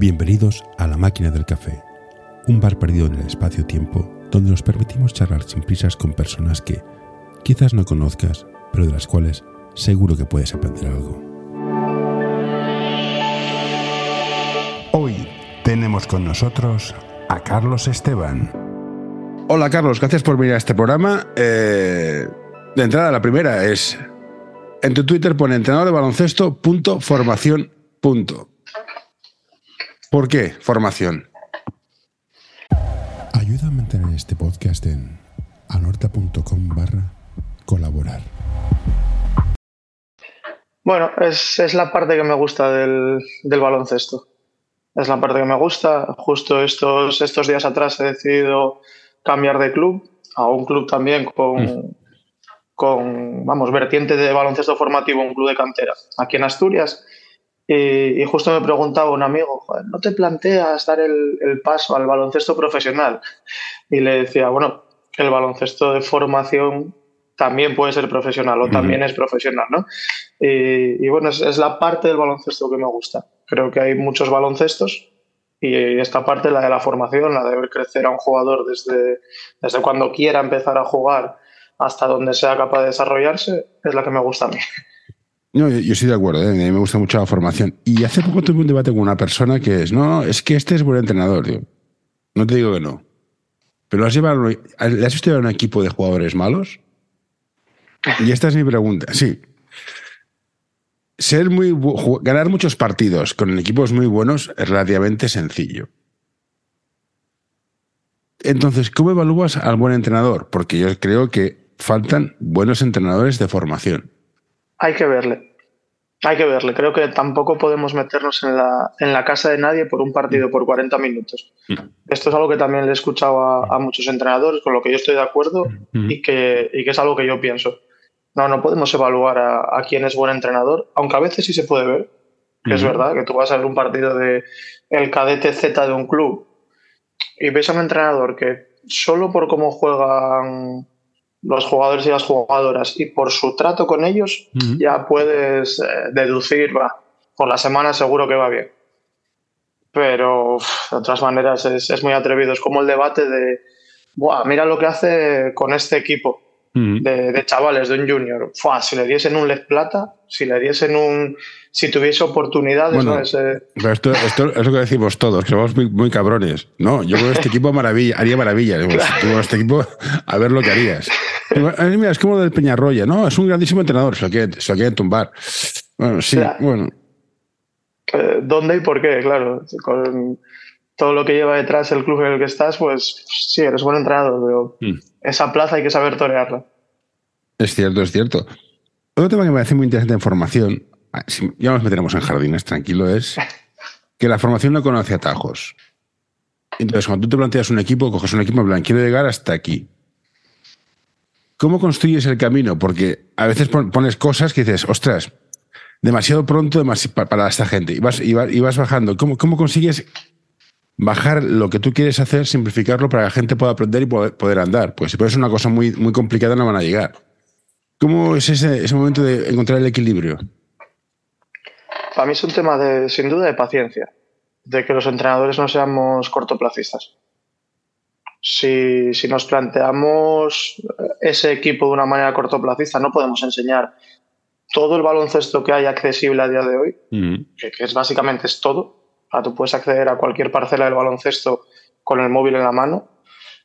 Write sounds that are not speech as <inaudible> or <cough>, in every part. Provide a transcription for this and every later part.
Bienvenidos a La Máquina del Café, un bar perdido en el espacio-tiempo donde nos permitimos charlar sin prisas con personas que quizás no conozcas, pero de las cuales seguro que puedes aprender algo. Hoy tenemos con nosotros a Carlos Esteban. Hola Carlos, gracias por venir a este programa. Eh, de entrada, la primera es, en tu Twitter pone entrenador de baloncesto punto formación punto. ¿Por qué formación? Ayuda a mantener este podcast en anorta.com barra colaborar. Bueno, es, la parte que me gusta del, baloncesto. Es la parte que me gusta. Justo estos, estos días atrás he decidido cambiar de club a un club también con, mm. con, vamos, vertiente de baloncesto formativo, un club de cantera, aquí en Asturias. Y, justo me preguntaba un amigo, ¿no te planteas dar el, paso al baloncesto profesional? Y le decía, bueno, el baloncesto de formación también puede ser profesional o también es profesional, ¿no? Y, bueno, es, es, la parte del baloncesto que me gusta. Creo que hay muchos baloncestos y esta parte, la de la formación, la de ver crecer a un jugador desde, desde cuando quiera empezar a jugar hasta donde sea capaz de desarrollarse, es la que me gusta a mí. No, yo, estoy de acuerdo, ¿eh? a mí me gusta mucho la formación. Y hace poco tuve un debate con una persona que es, no, es que este es buen entrenador, tío. No te digo que no. Pero has llevado, ¿le has visto a un equipo de jugadores malos? Y esta es mi pregunta. Sí, ser muy ganar muchos partidos con equipos muy buenos es relativamente sencillo. Entonces, ¿cómo evalúas al buen entrenador? Porque yo creo que faltan buenos entrenadores de formación. Hay que verle. Hay que verle. Creo que tampoco podemos meternos en la, en la casa de nadie por un partido por 40 minutos. Mm. Esto es algo que también le he escuchado a, muchos entrenadores, con lo que yo estoy de acuerdo mm. y, que, y que es algo que yo pienso. No, no podemos evaluar a, quién es buen entrenador, aunque a veces sí se puede ver. Es verdad que tú vas a ver un partido de el cadete Z de un club y ves a un entrenador que solo por cómo juegan los jugadores y las jugadoras y por su trato con ellos ya puedes eh, deducir, va, por la semana seguro que va bien. Pero de otras maneras es, muy atrevido. Es como el debate de, Buah, mira lo que hace con este equipo de, chavales, de un junior. si le diesen un LED plata, si le diesen un. Si tuviese oportunidades. ¿no? Pero esto, esto, es lo que decimos todos, que somos muy, cabrones. No, yo con este equipo maravilla, haría maravillas. con este equipo, a ver lo que harías. Mira, es como del Peñarroya, ¿no? Es un grandísimo entrenador, se lo quieren, tumbar. Bueno, sí, bueno. Eh, ¿Dónde y por qué? Claro, con todo lo que lleva detrás el club en el que estás, pues sí, eres buen entrenador, pero mm. Esa plaza hay que saber torearla. Es cierto, es cierto. Otro tema que me parece muy interesante en formación, ah, ya nos meteremos en jardines, tranquilo, es <laughs> que la formación no conoce atajos. Entonces, cuando tú te planteas un equipo, coges un equipo en plan, quiero llegar hasta aquí. ¿Cómo construyes el camino? Porque a veces pones cosas que dices, ostras, demasiado pronto para esta gente. Y vas, y vas, bajando. ¿Cómo, ¿Cómo consigues bajar lo que tú quieres hacer, simplificarlo para que la gente pueda aprender y poder, andar? Pues si ser una cosa muy, muy complicada, no van a llegar. ¿Cómo es ese, ese momento de encontrar el equilibrio? Para mí es un tema de, sin duda, de paciencia, de que los entrenadores no seamos cortoplacistas si, si, nos planteamos ese equipo de una manera cortoplacista, no podemos enseñar todo el baloncesto que hay accesible a día de hoy, que, es básicamente es todo. Tú puedes acceder a cualquier parcela del baloncesto con el móvil en la mano.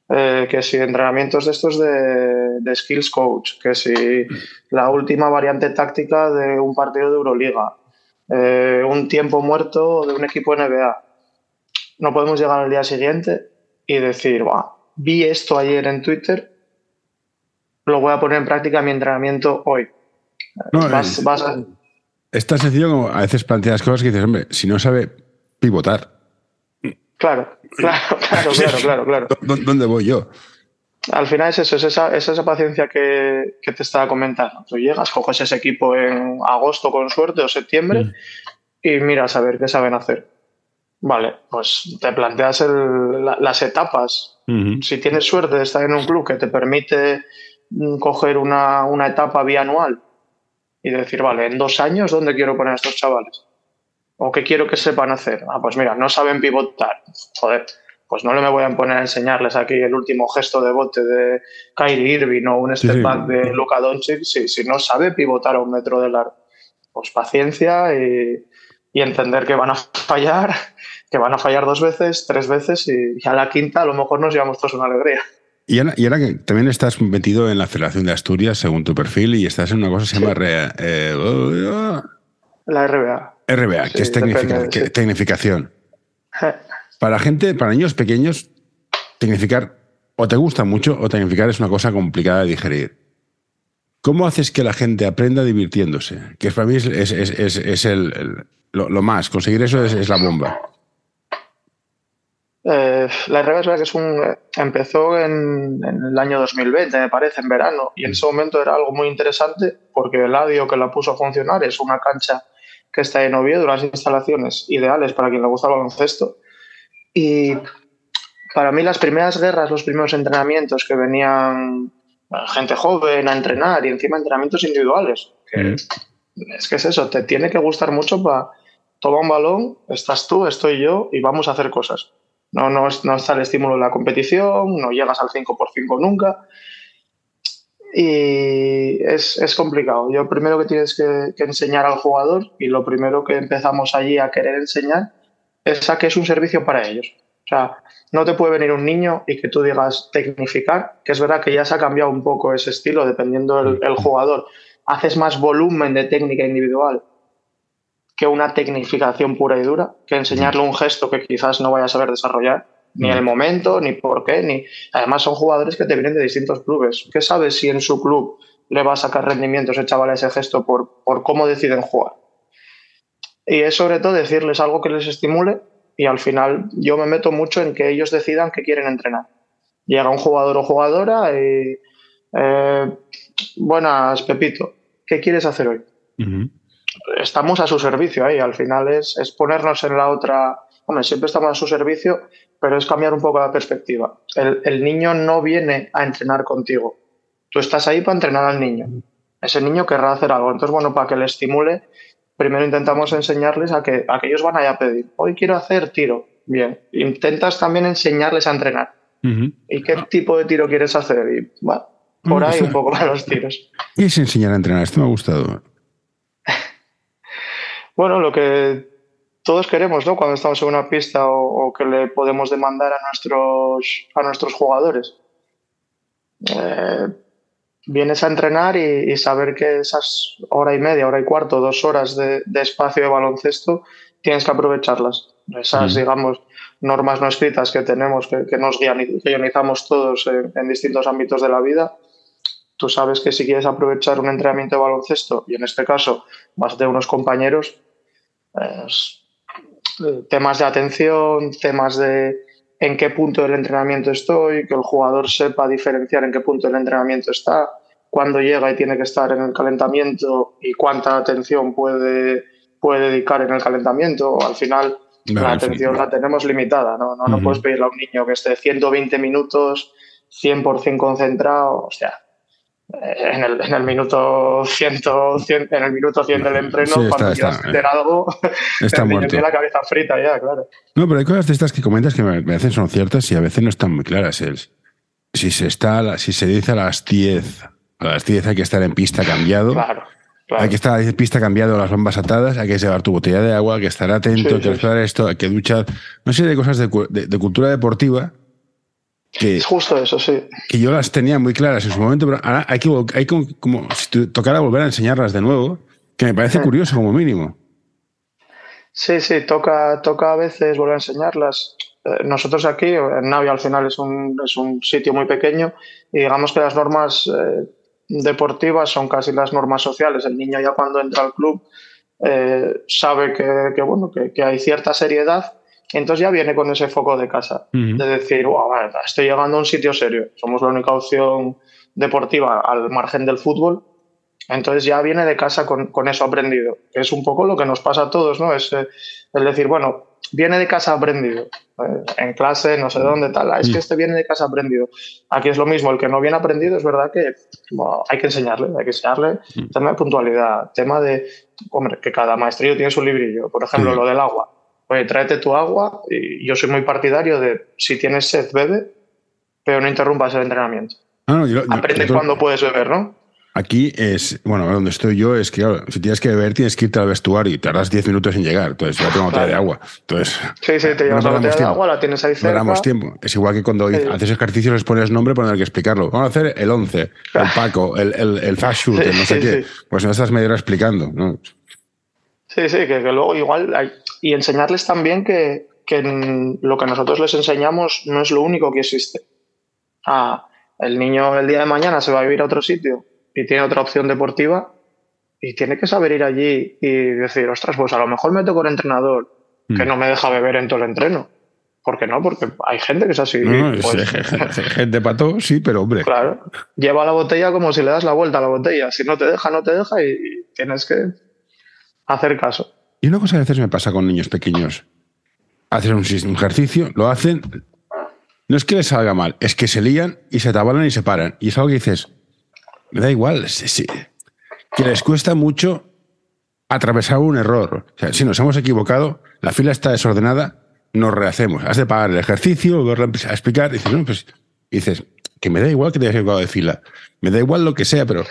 Eh, que si entrenamientos de estos de, de, skills coach, que si la última variante táctica de un partido de Euroliga, eh, un tiempo muerto de un equipo NBA. No podemos llegar al día siguiente y decir, vi esto ayer en Twitter, lo voy a poner en práctica en mi entrenamiento hoy. vas, Es tan sencillo como a veces planteas cosas que dices, hombre, si no sabe pivotar. <laughs> Claro, claro, claro, claro, <laughs> claro, claro. ¿Dónde voy yo? Al final es eso, es esa, esa paciencia que, te estaba comentando. Tú llegas, coges ese equipo en agosto con suerte o septiembre mm. y miras a ver qué saben hacer. Vale, pues te planteas las etapas. Si tienes suerte de estar en un club que te permite mm, coger una, etapa bianual y decir, vale, en dos años, ¿dónde quiero poner a estos chavales? ¿O qué quiero que sepan hacer? Ah, pues mira, no saben pivotar. Joder, pues no le me voy a poner a enseñarles aquí el último gesto de bote de Kyrie Irving o un step back de Luka Doncic si, si no sabe pivotar a un metro del arco. Pues paciencia y, y, entender que van a fallar, que van a fallar dos veces, tres veces y, a la quinta a lo mejor nos llevamos todos una alegría. Y ahora, y ahora, que también estás metido en la Federación de Asturias, según tu perfil, y estás en una cosa que se llama... Eh, oh, la RBA. RBA, que es tecnificación. Para gente, para niños pequeños, tecnificar o te gusta mucho o tecnificar es una cosa complicada de digerir. ¿Cómo haces que la gente aprenda divirtiéndose? Que para mí es, el, lo, más. Conseguir eso es, la bomba. Eh, la RBA es que es un, empezó en, el año 2020, me parece, en verano, y en ese momento era algo muy interesante porque el audio que la puso a funcionar es una cancha que está en Oviedo, unas instalaciones ideales para quien le gusta el baloncesto. Y para mí las primeras guerras, los primeros entrenamientos que venían gente joven a entrenar y encima entrenamientos individuales. Mm. Es que es eso, te tiene que gustar mucho para tomar un balón, estás tú, estoy yo y vamos a hacer cosas. No, no, no está el estímulo de la competición, no llegas al 5 por 5 nunca y es, complicado. Yo primero que tienes que, enseñar al jugador y lo primero que empezamos allí a querer enseñar es a que es un servicio para ellos. O sea, no te puede venir un niño y que tú digas tecnificar, que es verdad que ya se ha cambiado un poco ese estilo dependiendo del jugador. Haces más volumen de técnica individual que una tecnificación pura y dura, que enseñarle un gesto que quizás no vaya a saber desarrollar ni el momento, ni por qué, ni. Además, son jugadores que te vienen de distintos clubes. ¿Qué sabes si en su club le va a sacar rendimiento ese chaval a ese gesto por, por cómo deciden jugar? Y es sobre todo decirles algo que les estimule y al final yo me meto mucho en que ellos decidan qué quieren entrenar. Llega un jugador o jugadora y. Eh, buenas, Pepito, ¿qué quieres hacer hoy? Estamos a su servicio ahí, al final es, es ponernos en la otra hombre, siempre estamos a su servicio, pero es cambiar un poco la perspectiva. El, niño no viene a entrenar contigo. Tú estás ahí para entrenar al niño. Ese niño querrá hacer algo. Entonces, bueno, para que le estimule, primero intentamos enseñarles a que, a ellos van a pedir. Hoy quiero hacer tiro. Bien. Intentas también enseñarles a entrenar. ¿Y qué tipo de tiro quieres hacer? Y bueno, por ahí un poco para los tiros. ¿Qué es enseñar a entrenar? Esto me ha gustado. <laughs> bueno, lo que todos queremos, ¿no? Cuando estamos en una pista o, que le podemos demandar a nuestros, a nuestros jugadores. Eh, vienes a entrenar y, saber que esas hora y media, hora y cuarto, dos horas de, espacio de baloncesto tienes que aprovecharlas. Esas, digamos, normas no escritas que tenemos, que, nos guionizamos todos en, distintos ámbitos de la vida. Tú sabes que si quieres aprovechar un entrenamiento de baloncesto, y en este caso vas de unos compañeros, pues, temas de atención, temas de en qué punto del entrenamiento estoy, que el jugador sepa diferenciar en qué punto del entrenamiento está, cuándo llega y tiene que estar en el calentamiento y cuánta atención puede, puede dedicar en el calentamiento. Al final, la atención la tenemos limitada, ¿no? No, no puedes pedirle a un niño que esté 120 minutos 100% concentrado, o sea, en el, en el minuto 100, en el minuto 100 del entreno, cuando quieras hacer algo, está muerto. la cabeza frita ya, claro. No, pero hay cosas de estas que comentas que me, hacen son ciertas y a veces no están muy claras. si se está, si se dice a las 10, a las 10 hay que estar en pista cambiado. Claro. Hay que estar en pista cambiado, las bombas atadas, hay que llevar tu botella de agua, hay que estar atento, hay que esperar esto, hay que duchar. No sé, de cosas de, de cultura deportiva es justo eso, sí. Que yo las tenía muy claras en su momento, pero ahora hay que, hay como, como si tocara volver a enseñarlas de nuevo, que me parece curioso como mínimo. Sí, sí, toca, toca a veces volver a enseñarlas. Eh, nosotros aquí, en Navia al final es un, es un sitio muy pequeño y digamos que las normas eh, deportivas son casi las normas sociales. El niño ya cuando entra al club eh, sabe que, que bueno, que, que hay cierta seriedad entonces ya viene con ese foco de casa, de decir, wow, estoy llegando a un sitio serio, somos la única opción deportiva al margen del fútbol, entonces ya viene de casa con, eso aprendido, es un poco lo que nos pasa a todos, ¿no? Es el decir, bueno, viene de casa aprendido. Eh, en clase, no sé dónde, tal. Ah, es que mm. este viene de casa aprendido. Aquí es lo mismo. El que no viene aprendido es verdad que hay que enseñarle, hay que enseñarle. Mm. Tema de puntualidad, tema de, hombre, que cada maestrillo tiene su librillo. Por ejemplo, lo del agua. Oye, tráete tu agua y yo soy muy partidario de si tienes sed, bebe, pero no interrumpas el entrenamiento. Ah, Aprende cuando puedes beber, ¿no? Aquí es, bueno, donde estoy yo es que, claro, si tienes que beber, tienes que irte al vestuario y tardas 10 minutos en llegar. Entonces, ya tengo botella de agua. Entonces, sí, sí, te llevas la botella de agua, la tienes ahí cerca. No damos tiempo. Es igual que cuando haces ejercicio les pones nombre, pero hay que explicarlo. Vamos a hacer el 11, el <laughs> Paco, el, el, el fast shoot, no sé qué. Pues no estás medio hora explicando, ¿no? Sí, sí, que, luego igual hay, y enseñarles también que, que lo que nosotros les enseñamos no es lo único que existe. Ah, el niño el día de mañana se va a vivir a otro sitio y tiene otra opción deportiva y tiene que saber ir allí y decir, ostras, pues a lo mejor me toco el entrenador que mm. no me deja beber en todo el entreno. ¿Por qué no? Porque hay gente que es así. pues, <laughs> <laughs> gente para todo, sí, pero hombre. Claro. Lleva la botella como si le das la vuelta a la botella. Si no te deja, no te deja y tienes que hacer caso. Y una cosa que a veces me pasa con niños pequeños. Hacen un ejercicio, lo hacen. No es que les salga mal, es que se lían y se tabalan y se paran. Y es algo que dices, me da igual, sí, que les cuesta mucho atravesar un error. O sea, si nos hemos equivocado, la fila está desordenada, nos rehacemos. Has de pagar el ejercicio, volverlo a explicar. Dices, no, pues, dices, que me da igual que te hayas equivocado de fila. Me da igual lo que sea, pero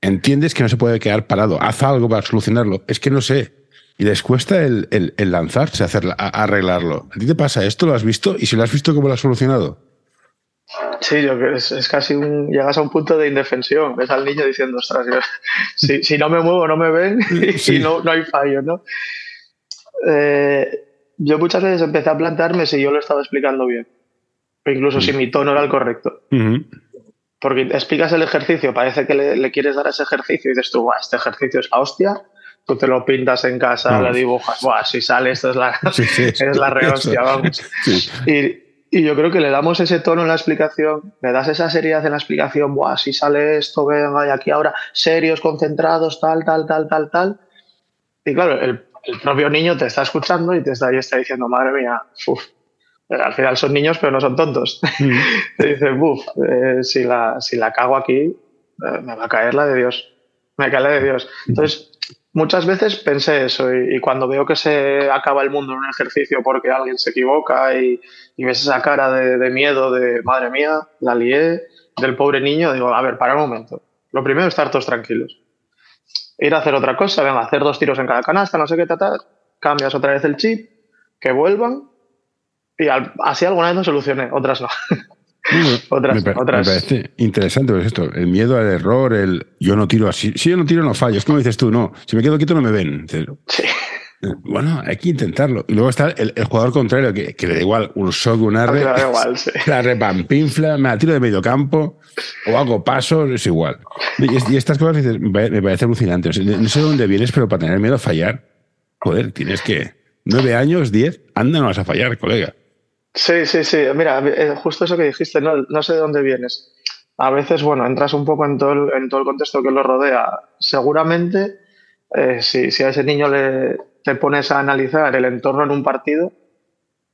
entiendes que no se puede quedar parado. Haz algo para solucionarlo. Es que no sé. Y les cuesta el, lanzarse a, hacer, a, arreglarlo. ¿A ti te pasa esto? ¿Lo has visto? Y si lo has visto, ¿cómo lo has solucionado? Sí, yo es, es casi un. Llegas a un punto de indefensión. Ves al niño diciendo, ostras, <laughs> si, si, no me muevo, no me ven <laughs> y no, no, hay fallo, ¿no? Eh, yo muchas veces empecé a plantearme si yo lo estaba explicando bien. O incluso si mi tono era el correcto. Porque explicas el ejercicio, parece que le, quieres dar ese ejercicio y dices tú, este ejercicio es la hostia. Tú te lo pintas en casa, lo dibujas, Buah, si sale esto es la, <laughs> <laughs> es la re hostia, vamos. Y, y yo creo que le damos ese tono en la explicación, le das esa seriedad en la explicación, Buah, si sale esto, venga, y aquí ahora serios, concentrados, tal, tal, tal, tal, tal. Y claro, el, propio niño te está escuchando y te está, y está diciendo, madre mía, uf. Al final son niños, pero no son tontos. <laughs> Mm. te dicen, uff, eh, si, la, si la cago aquí, eh, me va a caer la de Dios. Me cae la de Dios. Entonces, muchas veces pensé eso y, cuando veo que se acaba el mundo en un ejercicio porque alguien se equivoca y, ves esa cara de, miedo de madre mía, la lié, del pobre niño, digo, a ver, para un momento. Lo primero es estar todos tranquilos. Ir a hacer otra cosa, venga, hacer dos tiros en cada canasta, no sé qué tratar, cambias otra vez el chip, que vuelvan y así alguna vez lo solucioné, otras no. <laughs> <laughs> otras, me, otras. parece interesante pues esto, el miedo al error, el yo no tiro así, si yo no tiro no fallo, es como dices tú, no, si me quedo quieto no me ven. Bueno, hay que intentarlo. Y luego está el, jugador contrario, que, le da igual un shock, un arre, <laughs> igual, la repampinfla, me la tiro de medio campo o hago pasos, es igual. Y, estas cosas dices, me parece alucinante. no sé dónde vienes, pero para tener miedo a fallar, joder, tienes que, nueve años, diez, anda, no vas a fallar, colega. Sí, sí, sí. Mira, eh, justo eso que dijiste, no, sé de dónde vienes. A veces, bueno, entras un poco en todo el, en todo el contexto que lo rodea. Seguramente, eh, si, a ese niño le, te pones a analizar el entorno en un partido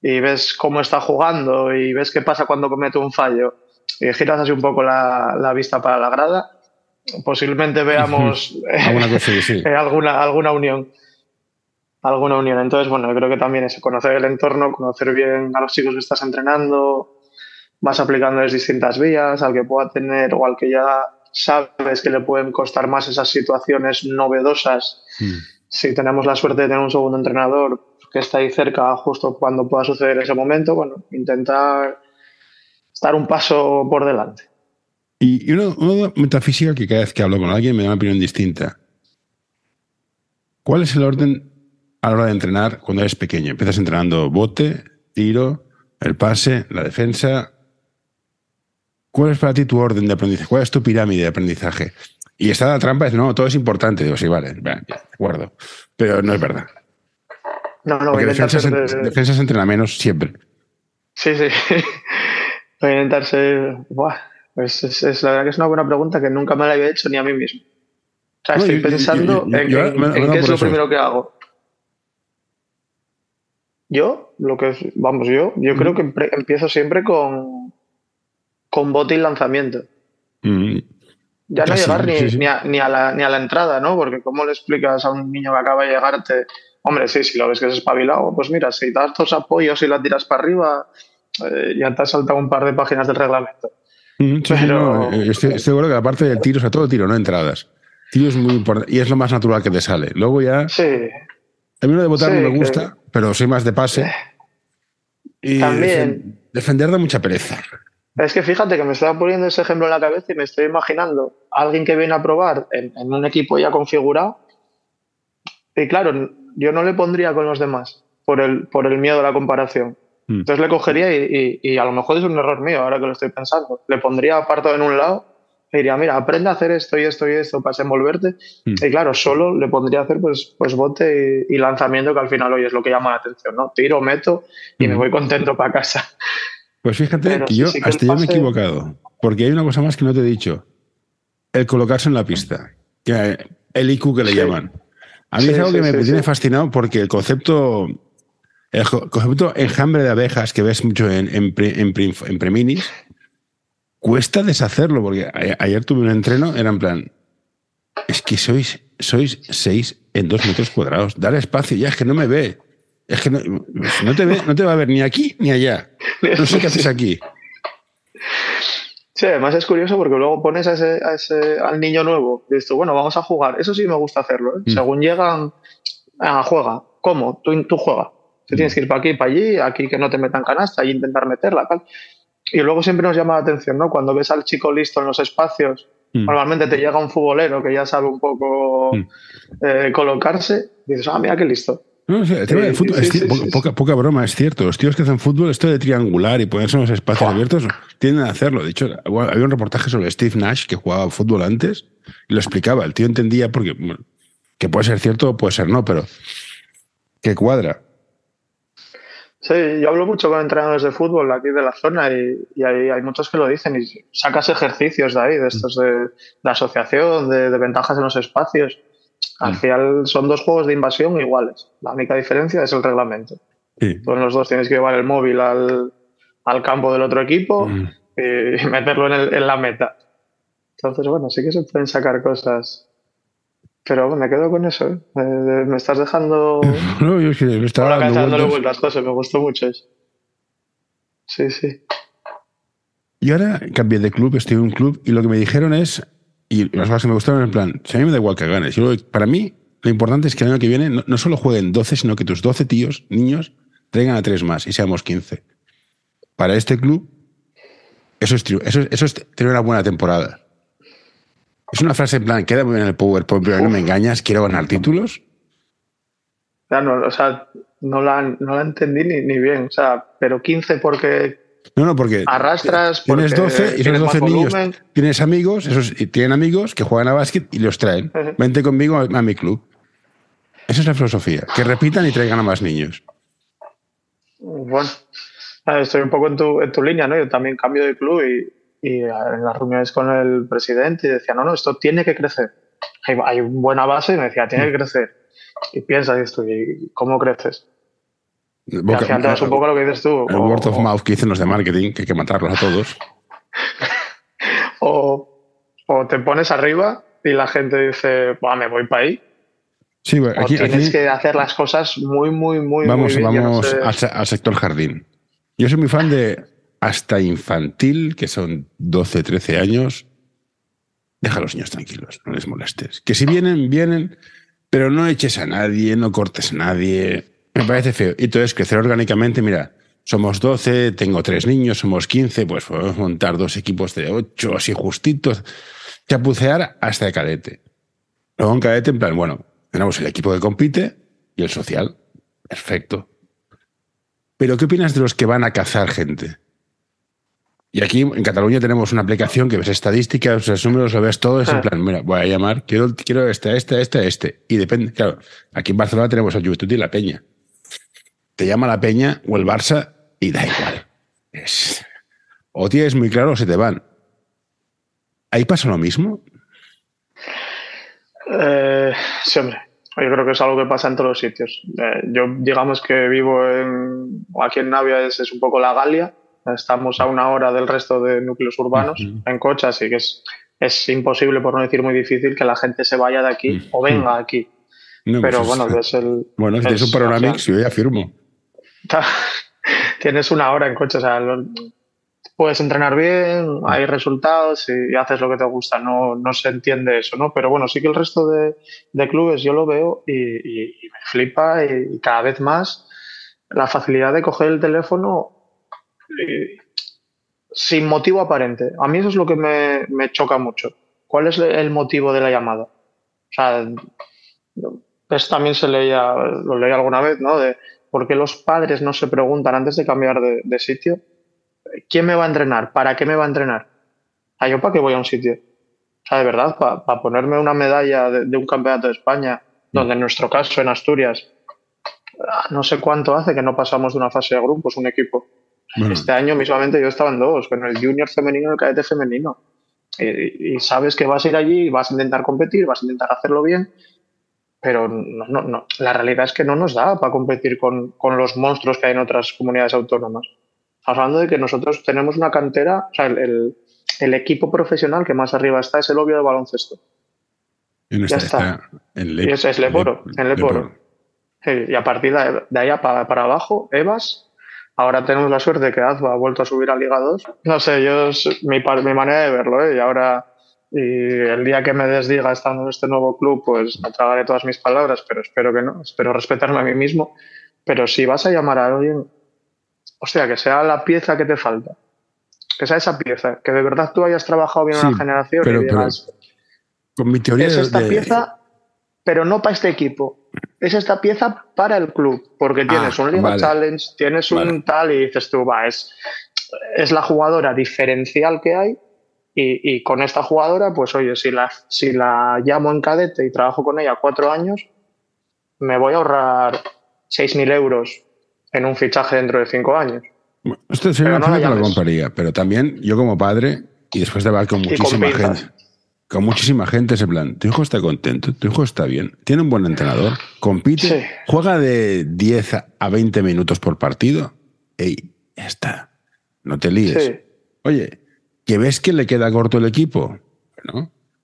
y ves cómo está jugando y ves qué pasa cuando comete un fallo y giras así un poco la, vista para la grada, posiblemente veamos <laughs> <laughs> alguna, alguna unión alguna unión. Entonces, bueno, yo creo que también es conocer el entorno, conocer bien a los chicos que estás entrenando, vas aplicándoles distintas vías, al que pueda tener o al que ya sabes que le pueden costar más esas situaciones novedosas. Hmm. Si tenemos la suerte de tener un segundo entrenador que está ahí cerca justo cuando pueda suceder ese momento, bueno, intentar estar un paso por delante. Y una, una metafísica que cada vez que hablo con alguien me da una opinión distinta. ¿Cuál es el orden a la hora de entrenar cuando eres pequeño? Empiezas entrenando bote, tiro, el pase, la defensa. ¿Cuál es para ti tu orden de aprendizaje? ¿Cuál es tu pirámide de aprendizaje? Y está la trampa, es no, todo es importante. Digo, sí, vale, de acuerdo. Pero no es verdad. No, no, Porque defensas, se entrena menos siempre. Sí, sí. <laughs> voy a intentar ser. Buah, pues es, la verdad que es una buena pregunta que nunca me la había hecho ni a mí mismo. O sea, estoy pensando en, qué es lo primero que hago. Yo, lo que es, vamos, yo, yo creo que empiezo siempre con, con bote y lanzamiento. Mm. Ya no llegar ni, a, ni, a la, ni, a, la, entrada, ¿no? Porque ¿cómo le explicas a un niño que acaba de llegarte? Hombre, sí, si lo ves que es espabilado, pues mira, si das dos apoyos y la tiras para arriba, eh, ya te has saltado un par de páginas del reglamento. Mm, Pero... Eh, estoy, seguro que aparte del tiro, o sea, todo tiro, no entradas. Tiro es muy importante y es lo más natural que te sale. Luego ya. Sí. A mí lo de votar no me gusta, pero soy más de pase. Y También. defender da mucha pereza. Es que fíjate que me estaba poniendo ese ejemplo en la cabeza y me estoy imaginando a alguien que viene a probar en, un equipo ya configurado. Y claro, yo no le pondría con los demás por el, por el miedo a la comparación. Mm. Entonces le cogería y, a lo mejor es un error mío ahora que lo estoy pensando. Le pondría apartado en un lado y diría, mira, aprende a hacer esto y esto y esto para desenvolverte. Mm. Y claro, solo le pondría a hacer pues, pues bote y, lanzamiento, que al final hoy es lo que llama la atención, ¿no? Tiro, meto y me mm. voy contento para casa. Pues fíjate que yo hasta yo me he equivocado, porque hay una cosa más que no te he dicho. El colocarse en la pista, que el IQ que le llaman. A mí es algo que me tiene fascinado porque el concepto, el concepto enjambre de abejas que ves mucho en, en, en, Preminis, cuesta deshacerlo, porque ayer tuve un entreno, era en plan, es que sois, sois seis en dos metros cuadrados, dale espacio, ya es que no me ve. Es que no, te ve, no te va a ver ni aquí ni allá. No sé qué haces aquí. Sí, además es curioso porque luego pones a ese, al niño nuevo y dices, bueno, vamos a jugar. Eso sí me gusta hacerlo. ¿eh? Mm. Según llegan, ah, juega. ¿Cómo? Tú, tú juega. Tú tienes que ir para aquí, para allí, aquí que no te metan canasta y intentar meterla, tal. Y luego siempre nos llama la atención, ¿no? Cuando ves al chico listo en los espacios, mm. normalmente te llega un futbolero que ya sabe un poco mm. eh, colocarse, y dices, ah, mira qué listo. No, poca, poca, broma, es cierto. Los tíos que hacen fútbol, esto de triangular y ponerse en los espacios abiertos, tienden a hacerlo. De hecho, había un reportaje sobre Steve Nash que jugaba fútbol antes y lo explicaba. El tío entendía porque, que puede ser cierto o puede ser no, pero que cuadra. Sí, yo hablo mucho con entrenadores de fútbol aquí de la zona y, hay, hay, muchos que lo dicen y sacas ejercicios de ahí, de estos de, asociación, de, de, ventajas en los espacios. Al mm. final son dos juegos de invasión iguales. La única diferencia es el reglamento. Sí. los dos tienes que llevar el móvil al, campo del otro equipo mm. y <laughs> meterlo en, la meta. Entonces, bueno, sí que se pueden sacar cosas. Pero me quedo con eso. ¿eh? Me, estás dejando. <laughs> no, yo es que me estaba dándole vueltas. José. Me gustó mucho eso. Sí, sí. Y ahora cambié de club, estoy en un club y lo que me dijeron es y las cosas que me gustaron en plan, si a mí me da igual que ganes. Yo, para mí, lo importante es que el año que viene no, solo jueguen 12, sino que tus 12 tíos, niños, traigan a tres más y seamos 15. Para este club, eso es, eso, eso es tener una buena temporada. Es una frase en plan, queda muy bien en el PowerPoint, pero no me engañas, quiero ganar títulos. no, o sea, no la, no la entendí ni, ni, bien. O sea, pero 15 porque no, no, porque arrastras. Tienes 12 y esos 12 niños. Tienes amigos, esos, y tienen amigos que juegan a básquet y los traen. Vente conmigo a, mi club. Esa es la filosofía. Que repitan y traigan a más niños. Bueno, estoy un poco en tu, en tu línea, ¿no? Yo también cambio de club y, y en las reuniones con el presidente y decía, no, no, esto tiene que crecer. Hay, hay buena base y me decía, tiene que crecer. Y piensas esto, ¿y cómo creces? Boca, un poco lo que dices tú. El word of mouth que dicen los de marketing, que hay que matarlos a todos. <laughs> o, te pones arriba y la gente dice, me voy para ahí. Sí, aquí, tienes que hacer las cosas muy, muy, muy, vamos, muy bien. Vamos al, sector jardín. Yo soy muy fan de hasta infantil, que son 12, 13 años. Deja a los niños tranquilos, no les molestes. Que si vienen, vienen, pero no eches a nadie, no cortes a nadie. Me parece feo. Y entonces crecer orgánicamente, mira, somos 12, tengo tres niños, somos 15, pues podemos montar dos equipos de 8, así justitos, chapucear hasta el cadete. Luego en cadete, en plan, bueno, tenemos el equipo que compite y el social. Perfecto. Pero ¿qué opinas de los que van a cazar gente? Y aquí en Cataluña tenemos una aplicación que ves estadísticas, los números, lo ves todo, es en ah. plan, mira, voy a llamar, quiero, quiero este, este, este, este. Y depende, claro, aquí en Barcelona tenemos el Juventud y la Peña te llama la Peña o el Barça y da igual. Es, o tienes muy claro o se te van. ¿Ahí pasa lo mismo? Eh, sí, hombre. Yo creo que es algo que pasa en todos los sitios. Eh, yo, digamos que vivo en, aquí en Navia, es, es, un poco la Galia. Estamos a una hora del resto de núcleos urbanos en coche, así que es, es imposible, por no decir muy difícil, que la gente se vaya de aquí o venga aquí. Pero pues bueno, es el. Bueno, si es un Panoramix, yo ya firmo. <laughs> Tienes una hora en coche, o sea, puedes entrenar bien, hay resultados y, haces lo que te gusta, no, no, se entiende eso, ¿no? Pero bueno, sí que el resto de, clubes yo lo veo y, me flipa y, cada vez más la facilidad de coger el teléfono sin motivo aparente. A mí eso es lo que me, me, choca mucho. ¿Cuál es el motivo de la llamada? O sea, eso también se leía, lo leí alguna vez, ¿no? De por qué los padres no se preguntan antes de cambiar de sitio ¿quién me va a entrenar? ¿Para qué me va a entrenar? ¿A yo para qué voy a un sitio? O sea, de verdad, para ponerme una medalla de, un campeonato de España, donde en nuestro caso, en Asturias, ah, no sé cuánto hace que no pasamos de una fase de grupos, un equipo. Este año mismamente yo estaba en dos, con el junior femenino y el cadete femenino. Y, sabes que vas a ir allí, vas a intentar competir, vas a intentar hacerlo bien, pero no, no, no. la realidad es que no nos da para competir con, con los monstruos que hay en otras comunidades autónomas hablando de que nosotros tenemos una cantera, o sea, el, equipo profesional que más arriba está es el obvio de baloncesto. Y ya está. en es, Leporo, en Leporo. y a partir de, allá para, abajo, Evas. Ahora tenemos la suerte de que Azba ha vuelto a subir a Liga 2. No sé, yo es mi, mi manera de verlo, ¿eh? Y ahora, y el día que me desdiga estando en este nuevo club, pues tragaré todas mis palabras, pero espero que no. Espero respetarme a mí mismo. Pero si vas a llamar a alguien, o sea, que sea la pieza que te falta. Que sea esa pieza. Que de verdad tú hayas trabajado bien en la generación y digas. con mi teoría es esta pieza, pero no para este equipo. Es esta pieza para el club. Porque tienes ah, un Liga Challenge, tienes un tal y dices tú, va, es, es la jugadora diferencial que hay. Y, con esta jugadora, pues oye, si la, si la llamo en cadete y trabajo con ella cuatro años, me voy a ahorrar 6.000 euros en un fichaje dentro de cinco años. esto sería una no lo compraría, pero también yo como padre, y después de hablar con muchísima gente, con muchísima gente, ese plan, tu hijo está contento, tu hijo está bien, tiene un buen entrenador, compite, juega de 10 a 20 minutos por partido, y ya está, no te líes. Oye, ¿que ves que le queda corto el equipo?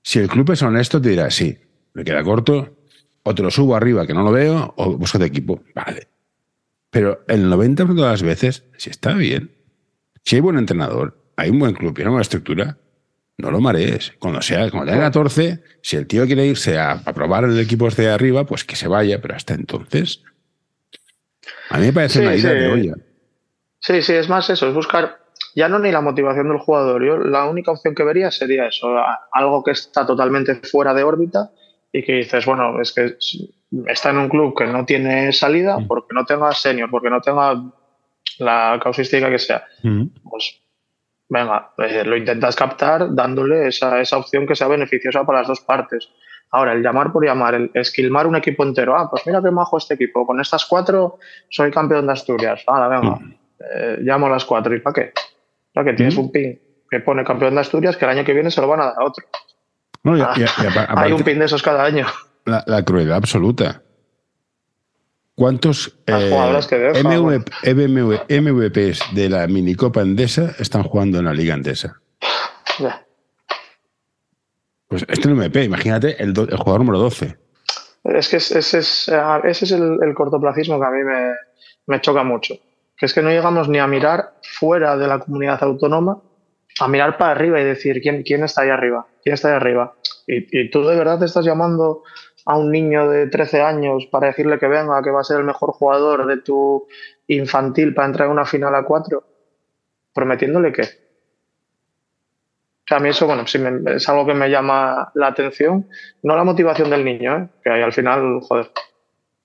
Si el club es honesto, te dirá, sí, le queda corto, o te lo subo arriba que no lo veo, o busco de equipo. Vale. Pero el 90% de las veces, si está bien, si hay buen entrenador, hay un buen club y una buena estructura, no lo marees. Cuando sea, cuando tenga 14, si el tío quiere irse a, probar el equipo este de arriba, pues que se vaya, pero hasta entonces. A mí me parece una idea de olla. Sí, sí, es más eso, es buscar ya no ni la motivación del jugador. Yo la única opción que vería sería eso, algo que está totalmente fuera de órbita y que dices, bueno, es que está en un club que no tiene salida mm. porque no tenga senior, porque no tenga la causística que sea. Mm. Pues venga, eh, lo intentas captar dándole esa, esa opción que sea beneficiosa para las dos partes. Ahora, el llamar por llamar, el esquilmar un equipo entero. Ah, pues mira qué majo este equipo. Con estas cuatro soy campeón de Asturias. Ahora, venga, mm. eh, llamo a las cuatro. ¿Y para qué? Para que tienes un pin que pone campeón de Asturias que el año que viene se lo van a dar a otro. Ah, <laughs> hay un pin de esos cada año la, crueldad absoluta. ¿Cuántos eh, MVPs de la minicopa endesa están jugando en la liga endesa? Pues este es el MVP, imagínate el, jugador número 12. Es que ese es, ese es el, cortoplacismo que a mí me, me, choca mucho. Que es que no llegamos ni a mirar fuera de la comunidad autónoma, a mirar para arriba y decir quién, quién está ahí arriba, quién está ahí arriba. Y, y tú de verdad te estás llamando a un niño de 13 años para decirle que venga, que va a ser el mejor jugador de tu infantil para entrar en una final a cuatro, prometiéndole qué. O sea, a mí eso, bueno, sí es algo que me llama la atención. No la motivación del niño, ¿eh? que al final, joder.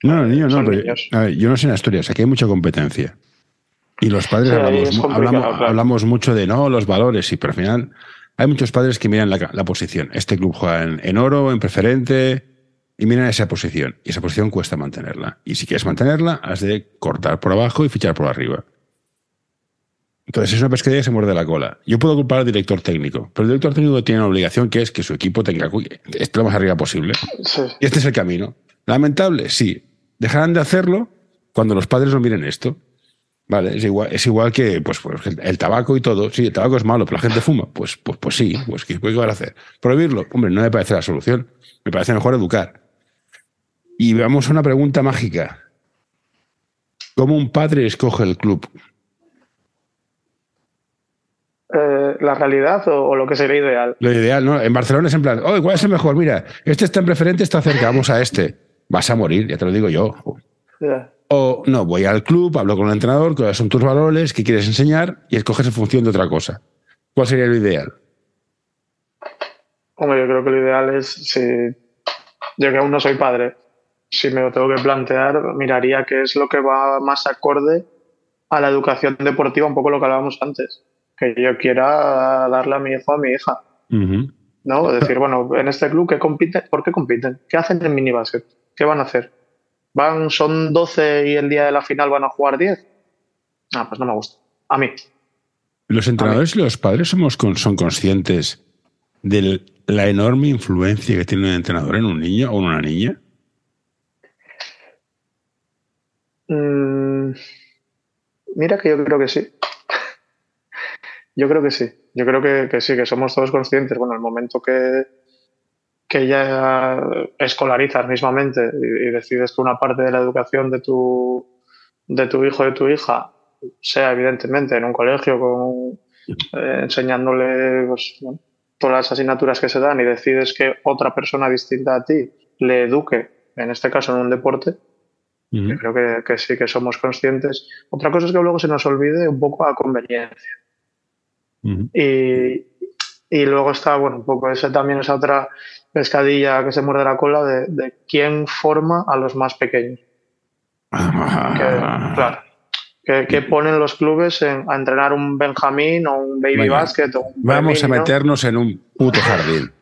No, el niño no, pero, yo no sé en Asturias, aquí hay mucha competencia. Y los padres hablamos, mucho de no, los valores, y pero al final hay muchos padres que miran la, posición. Este club juega en, en oro, en preferente, y miran esa posición. Y esa posición cuesta mantenerla. Y si quieres mantenerla, has de cortar por abajo y fichar por arriba. Entonces es una pesquería que se muerde la cola. Yo puedo culpar al director técnico, pero el director técnico tiene una obligación que es que su equipo tenga esté lo más arriba posible. Y este es el camino. Lamentable, sí. Dejarán de hacerlo cuando los padres no miren esto. Vale, es igual, es igual que pues, pues, el tabaco y todo. Sí, el tabaco es malo, pero la gente fuma. Pues, pues, pues sí, pues ¿qué, van a hacer? ¿Prohibirlo? Hombre, no me parece la solución. Me parece mejor educar. Y vamos a una pregunta mágica. ¿Cómo un padre escoge el club? Eh, ¿La realidad o, lo que sería ideal? Lo ideal, ¿no? En Barcelona es en plan, oh, ¿cuál es el mejor? Mira, este está en preferente, está cerca, vamos a este. Vas a morir, ya te lo digo yo. O no, voy al club, hablo con el entrenador, cuáles son tus valores, qué quieres enseñar y escoges en función de otra cosa. ¿Cuál sería lo ideal? Hombre, yo creo que lo ideal es, si yo que aún no soy padre, si me lo tengo que plantear, miraría qué es lo que va más acorde a la educación deportiva, un poco lo que hablábamos antes. Que yo quiera darle a mi hijo a mi hija. ¿No? Decir, bueno, en este club, ¿qué compiten? ¿por qué compiten? ¿Qué hacen en minibásquet? ¿Qué van a hacer? ¿Van, son 12 y el día de la final van a jugar 10? Ah, pues no me gusta. A mí. ¿Los entrenadores y los padres somos son conscientes de la enorme influencia que tiene un entrenador en un niño o en una niña? Mm, mira que yo creo que sí. <laughs> yo creo que sí. Yo creo que, sí, que somos todos conscientes. Bueno, el momento que, que ya escolarizas mismamente y, decides que una parte de la educación de tu, de tu hijo o de tu hija sea evidentemente en un colegio con, eh, enseñándole pues, todas las asignaturas que se dan y decides que otra persona distinta a ti le eduque, en este caso en un deporte, creo que, sí que somos conscientes. Otra cosa es que luego se nos olvide un poco a conveniencia. y, y, luego está, bueno, un poco ese también esa otra pescadilla que se muerde la cola de, quién forma a los más pequeños. Ah. claro. Que, ponen los clubes a entrenar un Benjamín o un Baby Basket. vamos a meternos en un puto jardín.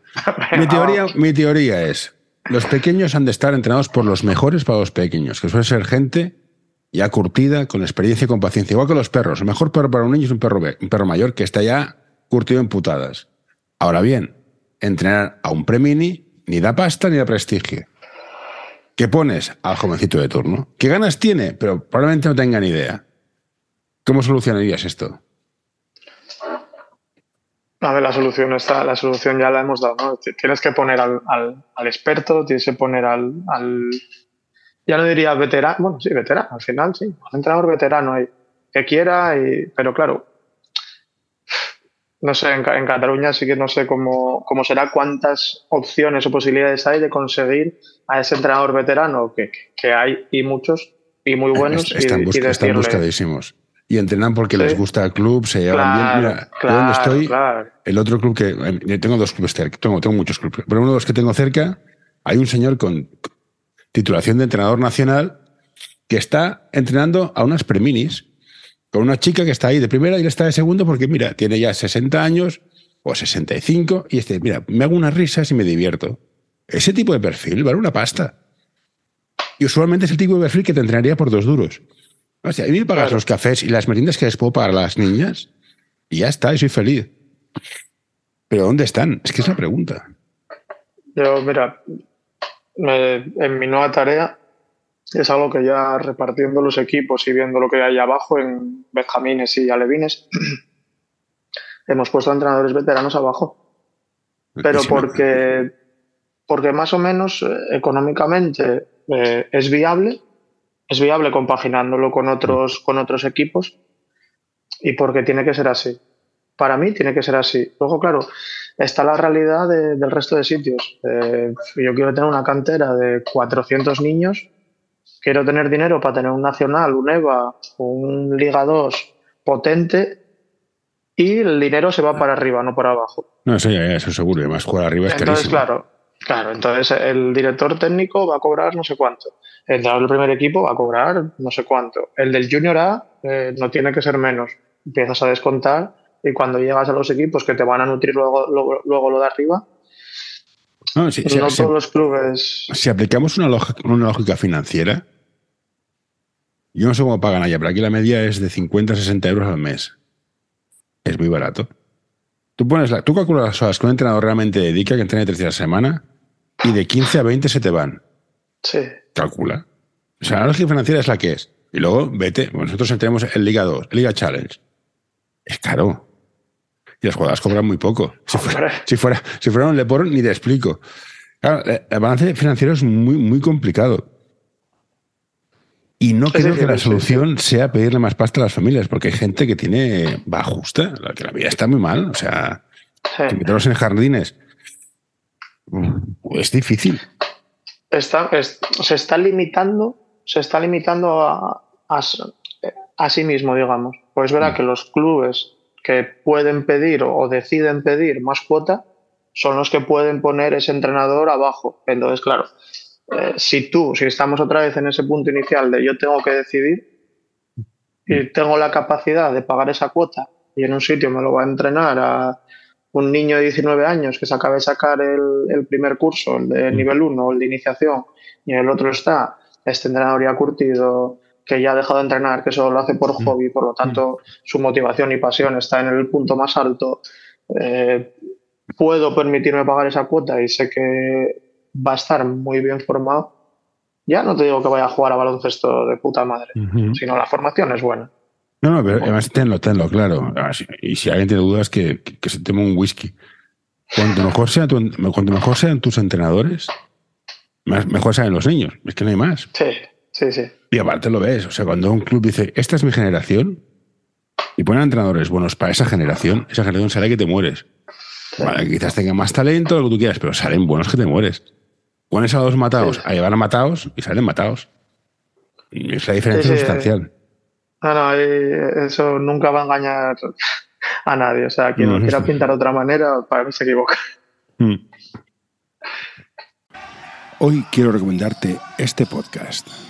mi, <laughs> teoría, mi teoría es, los pequeños han de estar entrenados por los mejores para los pequeños, que suele ser gente ya curtida, con experiencia y con paciencia. Igual que los perros. El mejor perro para un niño es un perro, un perro mayor que está ya curtido en putadas. Ahora bien, entrenar a un premini ni da pasta ni da prestigio. ¿Qué pones al jovencito de turno? ¿Qué ganas tiene? Pero probablemente no tenga ni idea. ¿Cómo solucionarías esto? A ver, la solución está, la solución ya la hemos dado, ¿no? Tienes que poner al, experto, tienes que poner al, ya no diría veterano, bueno, sí, veterano, al final, sí, un entrenador veterano ahí, que quiera, y, pero claro, no sé, en, Cataluña sí que no sé cómo, cómo, será, cuántas opciones o posibilidades hay de conseguir a ese entrenador veterano, que, que hay y muchos, y muy buenos, están, y, están buscadísimos y entrenan porque les gusta el club, se llevan bien. Mira, donde estoy, el otro club que. Eh, tengo dos clubes cerca, tengo, tengo muchos clubes, pero uno de los que tengo cerca, hay un señor con titulación de entrenador nacional que está entrenando a unas preminis con una chica que está ahí de primera y él está de segundo porque, mira, tiene ya 60 años o 65 y este, mira, me hago unas risas y me divierto. Ese tipo de perfil vale una pasta. Y usualmente es el tipo de perfil que te entrenaría por dos duros. O sea, a mí me pagas los cafés y las meriendas que les puedo pagar a las niñas y ya está, y soy feliz. Pero ¿dónde están? Es que es la pregunta. Yo, mira, en mi nueva tarea es algo que ya repartiendo los equipos y viendo lo que hay abajo en Benjamines y Alevines, <clears throat> hemos puesto a entrenadores veteranos abajo. Pero porque, porque más o menos eh, económicamente eh, es viable es viable compaginándolo con otros, con otros equipos y porque tiene que ser así. Para mí tiene que ser así. Luego, claro, está la realidad del resto de sitios. Eh, yo quiero tener una cantera de 400 niños, quiero tener dinero para tener un Nacional, un EVA, un Liga 2 potente y el dinero se va para arriba, no para abajo. No, eso ya, eso seguro, además jugar arriba es Entonces, claro, claro, entonces el director técnico va a cobrar no sé cuánto el del primer equipo va a cobrar no sé cuánto. El del Junior A eh, no tiene que ser menos. Empiezas a descontar y cuando llegas a los equipos que te van a nutrir luego, luego, lo de arriba, no, todos los clubes. Si aplicamos una lógica, una lógica financiera, yo no sé cómo pagan allá, pero aquí la media es de 50 a 60 euros al mes. Es muy barato. Tú, pones la, tú calculas las horas que un entrenador realmente dedica, que entrena tres días a la semana, y de 15 a 20 se te van. Sí. Calcula. O sea, la lógica financiera es la que es. Y luego vete, nosotros tenemos el Liga 2, el Liga Challenge. Es caro. Y las jugadas cobran muy poco. Si fuera, si fuera, si fuera un Leporo, ni te explico. Claro, el balance financiero es muy, muy complicado. Y no creo que la solución sea pedirle más pasta a las familias, porque hay gente que tiene va justa, que la vida está muy mal. O sea, meterlos en jardines es difícil. Está, se está limitando, se está limitando a, a, sí mismo, digamos. Pues verá mm. que los clubes que pueden pedir o deciden pedir más cuota son los que pueden poner ese entrenador abajo. Entonces, claro, eh, si tú, si estamos otra vez en ese punto inicial de yo tengo que decidir y tengo la capacidad de pagar esa cuota y en un sitio me lo va a entrenar a un niño de 19 años que se acabe de sacar el, primer curso, el de nivel 1 o el de iniciación, y el otro está este entrenador ya curtido que ya ha dejado de entrenar, que solo lo hace por mm. hobby, por lo tanto su motivación y pasión está en el punto más alto, eh, puedo permitirme pagar esa cuota y sé que va a estar muy bien formado, ya no te digo que vaya a jugar a baloncesto de puta madre, sino la formación es buena. No, no, pero además tenlo, tenlo, claro. Y si alguien tiene dudas, que, que, se tome un whisky. Cuanto mejor, sea cuanto mejor sean tus entrenadores, mejor sean los niños. Es que no hay más. Sí, sí, sí. Y aparte lo ves. O sea, cuando un club dice, esta es mi generación, y ponen entrenadores buenos para esa generación, esa generación sale que te mueres. quizás tengan más talento, lo que tú quieras, pero salen buenos que te mueres. Pones a dos matados a llevar a matados y salen matados. Y es la diferencia sustancial. No, no, eso nunca va a engañar a nadie. O sea, quien lo quiera pintar de otra manera, para mí se equivoca. Mm. Hoy quiero recomendarte este podcast.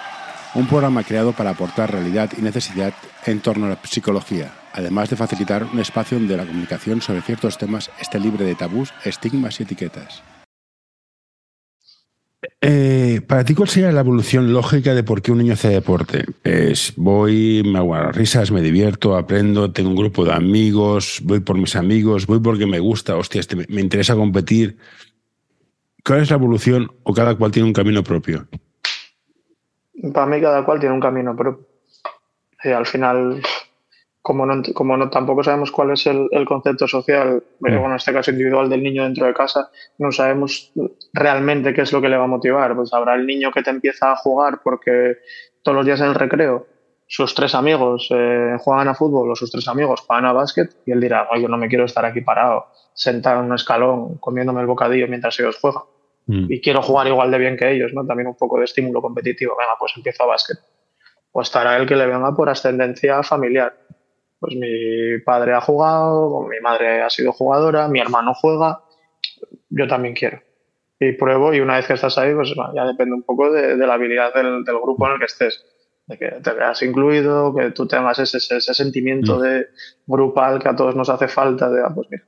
Un programa creado para aportar realidad y necesidad en torno a la psicología, además de facilitar un espacio donde la comunicación sobre ciertos temas esté libre de tabús, estigmas y etiquetas. Eh, para ti, ¿cuál sería la evolución lógica de por qué un niño hace deporte? Es voy, me hago las risas, me divierto, aprendo, tengo un grupo de amigos, voy por mis amigos, voy porque me gusta, hostia, este, me interesa competir. ¿Cuál es la evolución o cada cual tiene un camino propio? Para mí cada cual tiene un camino propio. Y al final como no, como no tampoco sabemos cuál es el, concepto social, pero mm. bueno, en este caso individual del niño dentro de casa, no sabemos realmente qué es lo que le va a motivar. Pues habrá el niño que te empieza a jugar porque todos los días en el recreo sus tres amigos eh, juegan a fútbol o sus tres amigos juegan a básquet y él dirá, oye, yo no me quiero estar aquí parado, sentado en un escalón, comiéndome el bocadillo mientras ellos juegan. Mm. Y quiero jugar igual de bien que ellos, ¿no? También un poco de estímulo competitivo. Venga, pues empiezo a básquet. O estará el que le venga por ascendencia familiar pues mi padre ha jugado, mi madre ha sido jugadora, mi hermano juega, yo también quiero. Y pruebo y una vez que estás ahí, pues ya depende un poco de, la habilidad del, grupo en el que estés. De que te veas incluido, que tú tengas ese, ese, sentimiento mm. de grupal que a todos nos hace falta, de, ah, pues mira,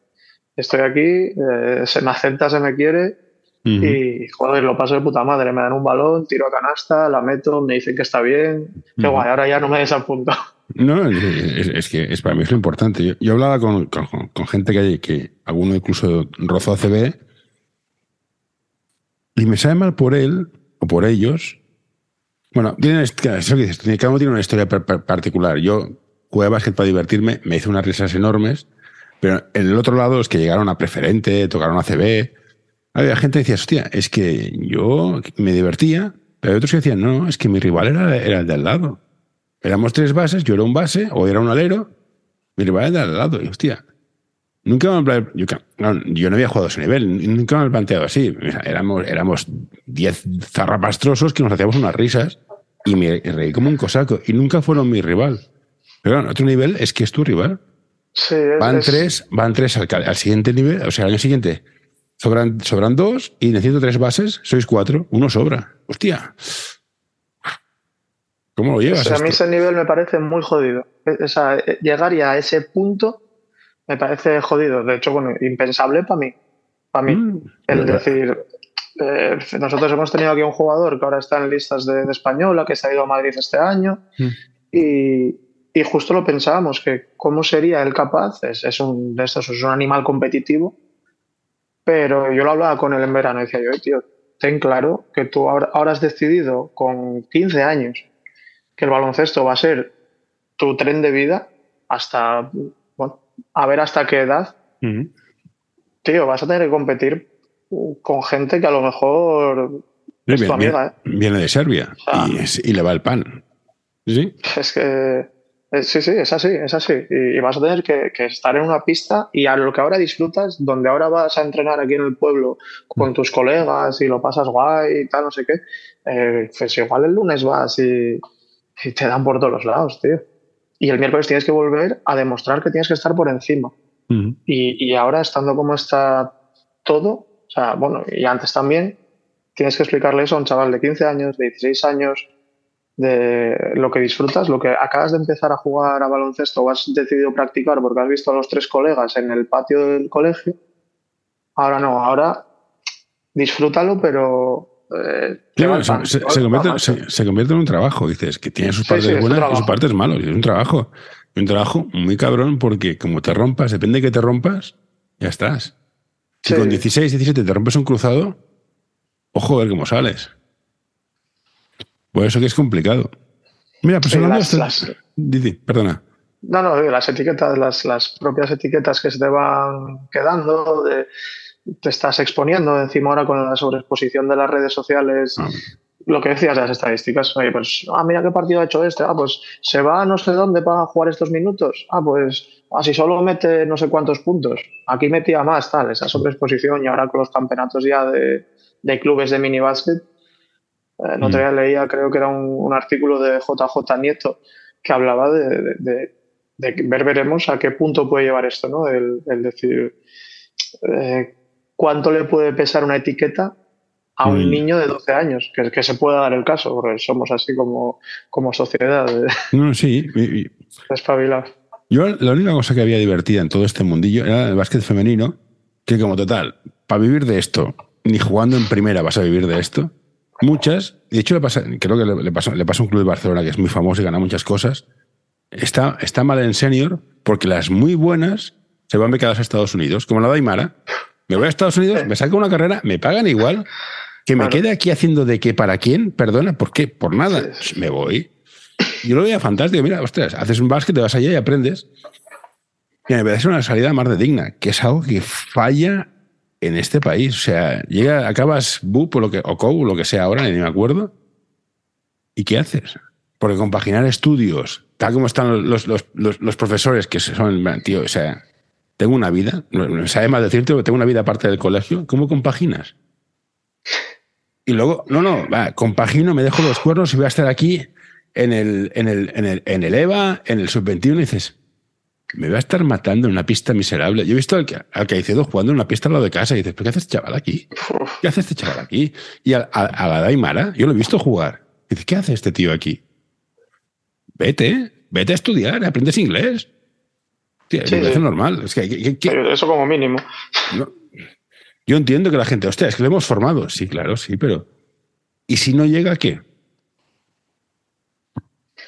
estoy aquí, eh, se me acepta, se me quiere, y joder, lo paso de puta madre. Me dan un balón, tiro a canasta, la meto, me dicen que está bien. Qué guay, ahora ya no me desapunto. No, es, que es para mí es lo importante. Yo, hablaba con, con, gente que hay, que alguno incluso rozó ACB, y me sabe mal por él o por ellos. Bueno, tienen, cada uno tiene una historia particular. Yo jugué a básquet para divertirme, me hice unas risas enormes, pero en el otro lado es que llegaron a preferente, tocaron ACB. Había gente que decía, hostia, es que yo me divertía, pero hay otros que decían, no, es que mi rival era, era el de al lado. Éramos tres bases, yo era un base o era un alero, mi rival era al lado. Y hostia, nunca me yo, yo, no había jugado a ese nivel, nunca me he planteado así. Éramos, éramos diez zarrapastrosos que nos hacíamos unas risas y me reí como un cosaco. Y nunca fueron mi rival. Pero bueno, otro nivel es que es tu rival. Sí, van tres, van tres al, al, siguiente nivel, o sea, al año siguiente sobran, sobran dos y necesito tres bases, sois cuatro, uno sobra. Hostia. ¿Cómo lo llevas? a mí ese nivel me parece muy jodido. E, o sea, llegar ya a ese punto me parece jodido. De hecho, bueno, impensable para mí. Para mí. Mm, el verdad. decir, eh, nosotros hemos tenido aquí un jugador que ahora está en listas de, de española, que se ha ido a Madrid este año, Mm. y, y justo lo pensábamos, que cómo sería él capaz, es, es un es un animal competitivo, pero yo lo hablaba con él en verano y decía yo, "Eh, tío, ten claro que tú ahora, ahora has decidido con 15 años que el baloncesto va a ser tu tren de vida hasta, bueno, a ver hasta qué edad, tío, vas a tener que competir con gente que a lo mejor es tu amiga, ¿eh? viene de Serbia Ah. y, es- y le va el pan. ¿Sí? Es que sí, sí, es así, es así. Y, y vas a tener que, que estar en una pista y a lo que ahora disfrutas, donde ahora vas a entrenar aquí en el pueblo con tus colegas y lo pasas guay y tal, no sé qué, eh, pues igual el lunes vas y, y te dan por todos los lados, tío. Y el miércoles tienes que volver a demostrar que tienes que estar por encima. Y, y ahora, estando como está todo, o sea, bueno, y antes también, tienes que explicarle eso a un chaval de 15 años, de 16 años, de lo que disfrutas, lo que acabas de empezar a jugar a baloncesto o has decidido practicar porque has visto a los tres colegas en el patio del colegio. Ahora no, ahora disfrútalo, pero. eh, el se, convierte, se- en un trabajo, dices, que tiene sus partes sí, buenas y sus partes malas. Es un trabajo. Un trabajo muy cabrón porque como te rompas, depende de que te rompas, ya estás. Si Sí. con 16, 17 te rompes un cruzado, ojo a ver cómo sales. Por eso que es complicado. Mira, pues hablando las- esto- las- Di, di, perdona. No, no, las etiquetas, las, las propias etiquetas que se te van quedando, de- te estás exponiendo encima ahora con la sobreexposición de las redes sociales, Ah. lo que decías de las estadísticas, oye, pues, ah, mira qué partido ha hecho este, ah, pues se va a no sé dónde para jugar estos minutos, ah, pues, así solo mete no sé cuántos puntos, aquí metía más, tal, esa sobreexposición y ahora con los campeonatos ya de, de clubes de minibásquet, eh, no Mm. te leía, creo que era un, un artículo de JJ Nieto que hablaba de, de- de- de que ver veremos a qué punto puede llevar esto, ¿no? El, el decir eh, cuánto le puede pesar una etiqueta a un Mm. niño de 12 años, que, que se pueda dar el caso, porque somos así como, como sociedad de, No, no, sí. de espabilar. Yo la única cosa que había divertida en todo este mundillo era el básquet femenino, que como total, para vivir de esto, ni jugando en primera vas a vivir de esto. Muchas, de hecho le pasa, creo que le, le pasa, le pasa a un club de Barcelona que es muy famoso y gana muchas cosas, está, está mal en senior porque las muy buenas se van becadas a Estados Unidos, como la de Aymara. Me voy a Estados Unidos, me saco una carrera, me pagan igual, que me quede aquí haciendo de qué para quién, perdona, ¿por qué? Por nada, me voy. Yo lo veía fantástico. Mira, ostras, haces un básquet, te vas allá y aprendes. Y me parece una salida más de digna, que es algo que falla en este país. O sea, llega, acabas BUP o, lo que, o COU, lo que sea ahora, ni me acuerdo. ¿Y qué haces? Porque compaginar estudios, tal como están los, los, los, profesores, que son, tío, o sea, tengo una vida, no sabe más decirte, tengo una vida aparte del colegio, ¿cómo compaginas? Y luego, no, no, va, compagino, me dejo los cuernos y voy a estar aquí en el, en el, en el, en el EVA, en el sub-21, y dices, me va a estar matando en una pista miserable. Yo he visto al, que- al Caicedo jugando en una pista al lado de casa y dices, ¿pero qué hace este chaval aquí? ¿Qué hace este chaval aquí? Y a, a- a la Daimara, yo lo he visto jugar. Y dices, ¿qué hace este tío aquí? Vete, vete a estudiar, aprendes inglés. Tío, Sí, me parece sí. normal. Es que, que- que- Eso como mínimo. no. Yo entiendo que la gente, hostia, es que lo hemos formado. Sí, claro, sí, pero. ¿Y si no llega, qué?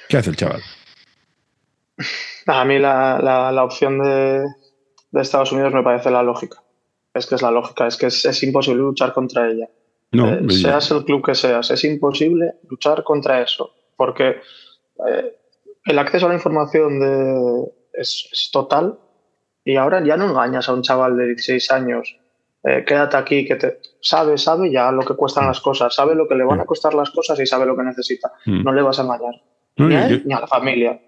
¿Qué hace el chaval? A mí la, la- la opción de, de Estados Unidos me parece la lógica. Es que es la lógica, es que es, es imposible luchar contra ella. No, Eh, seas el club que seas, es imposible luchar contra eso, porque eh, el acceso a la información de, es, es total y ahora ya no engañas a un chaval de 16 años. eh, quédate aquí, que te sabe, sabe ya lo que cuestan las cosas, sabe lo que le van a costar las cosas y sabe lo que necesita. Mm. No le vas a engañar. No, ni a yo- él ni a la familia.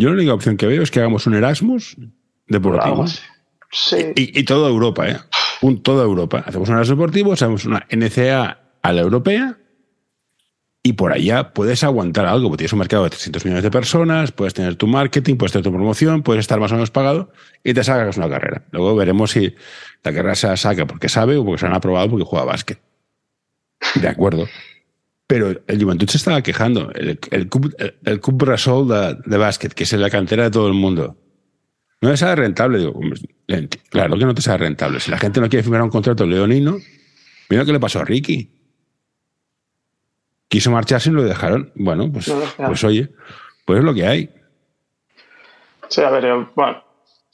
Yo la única opción que veo es que hagamos un Erasmus deportivo. Sí, Y, y toda Europa, ¿eh? Un, toda Europa. Hacemos un Erasmus deportivo, hacemos una NCA a la europea y por allá puedes aguantar algo, porque tienes un mercado de 300 millones de personas, puedes tener tu marketing, puedes tener tu promoción, puedes estar más o menos pagado y te sacas una carrera. Luego veremos si la carrera se la saca porque sabe o porque se la han aprobado porque juega básquet. De acuerdo. Pero el Juventud se estaba quejando. El, el, Brasol de, de básquet, que es la cantera de todo el mundo. No sale rentable. Digo, claro que no te sale rentable. Si la gente no quiere firmar un contrato leonino, mira lo que le pasó a Ricky. Quiso marcharse y lo dejaron. Bueno, pues, pues oye, pues es lo que hay. Sí, a ver, bueno,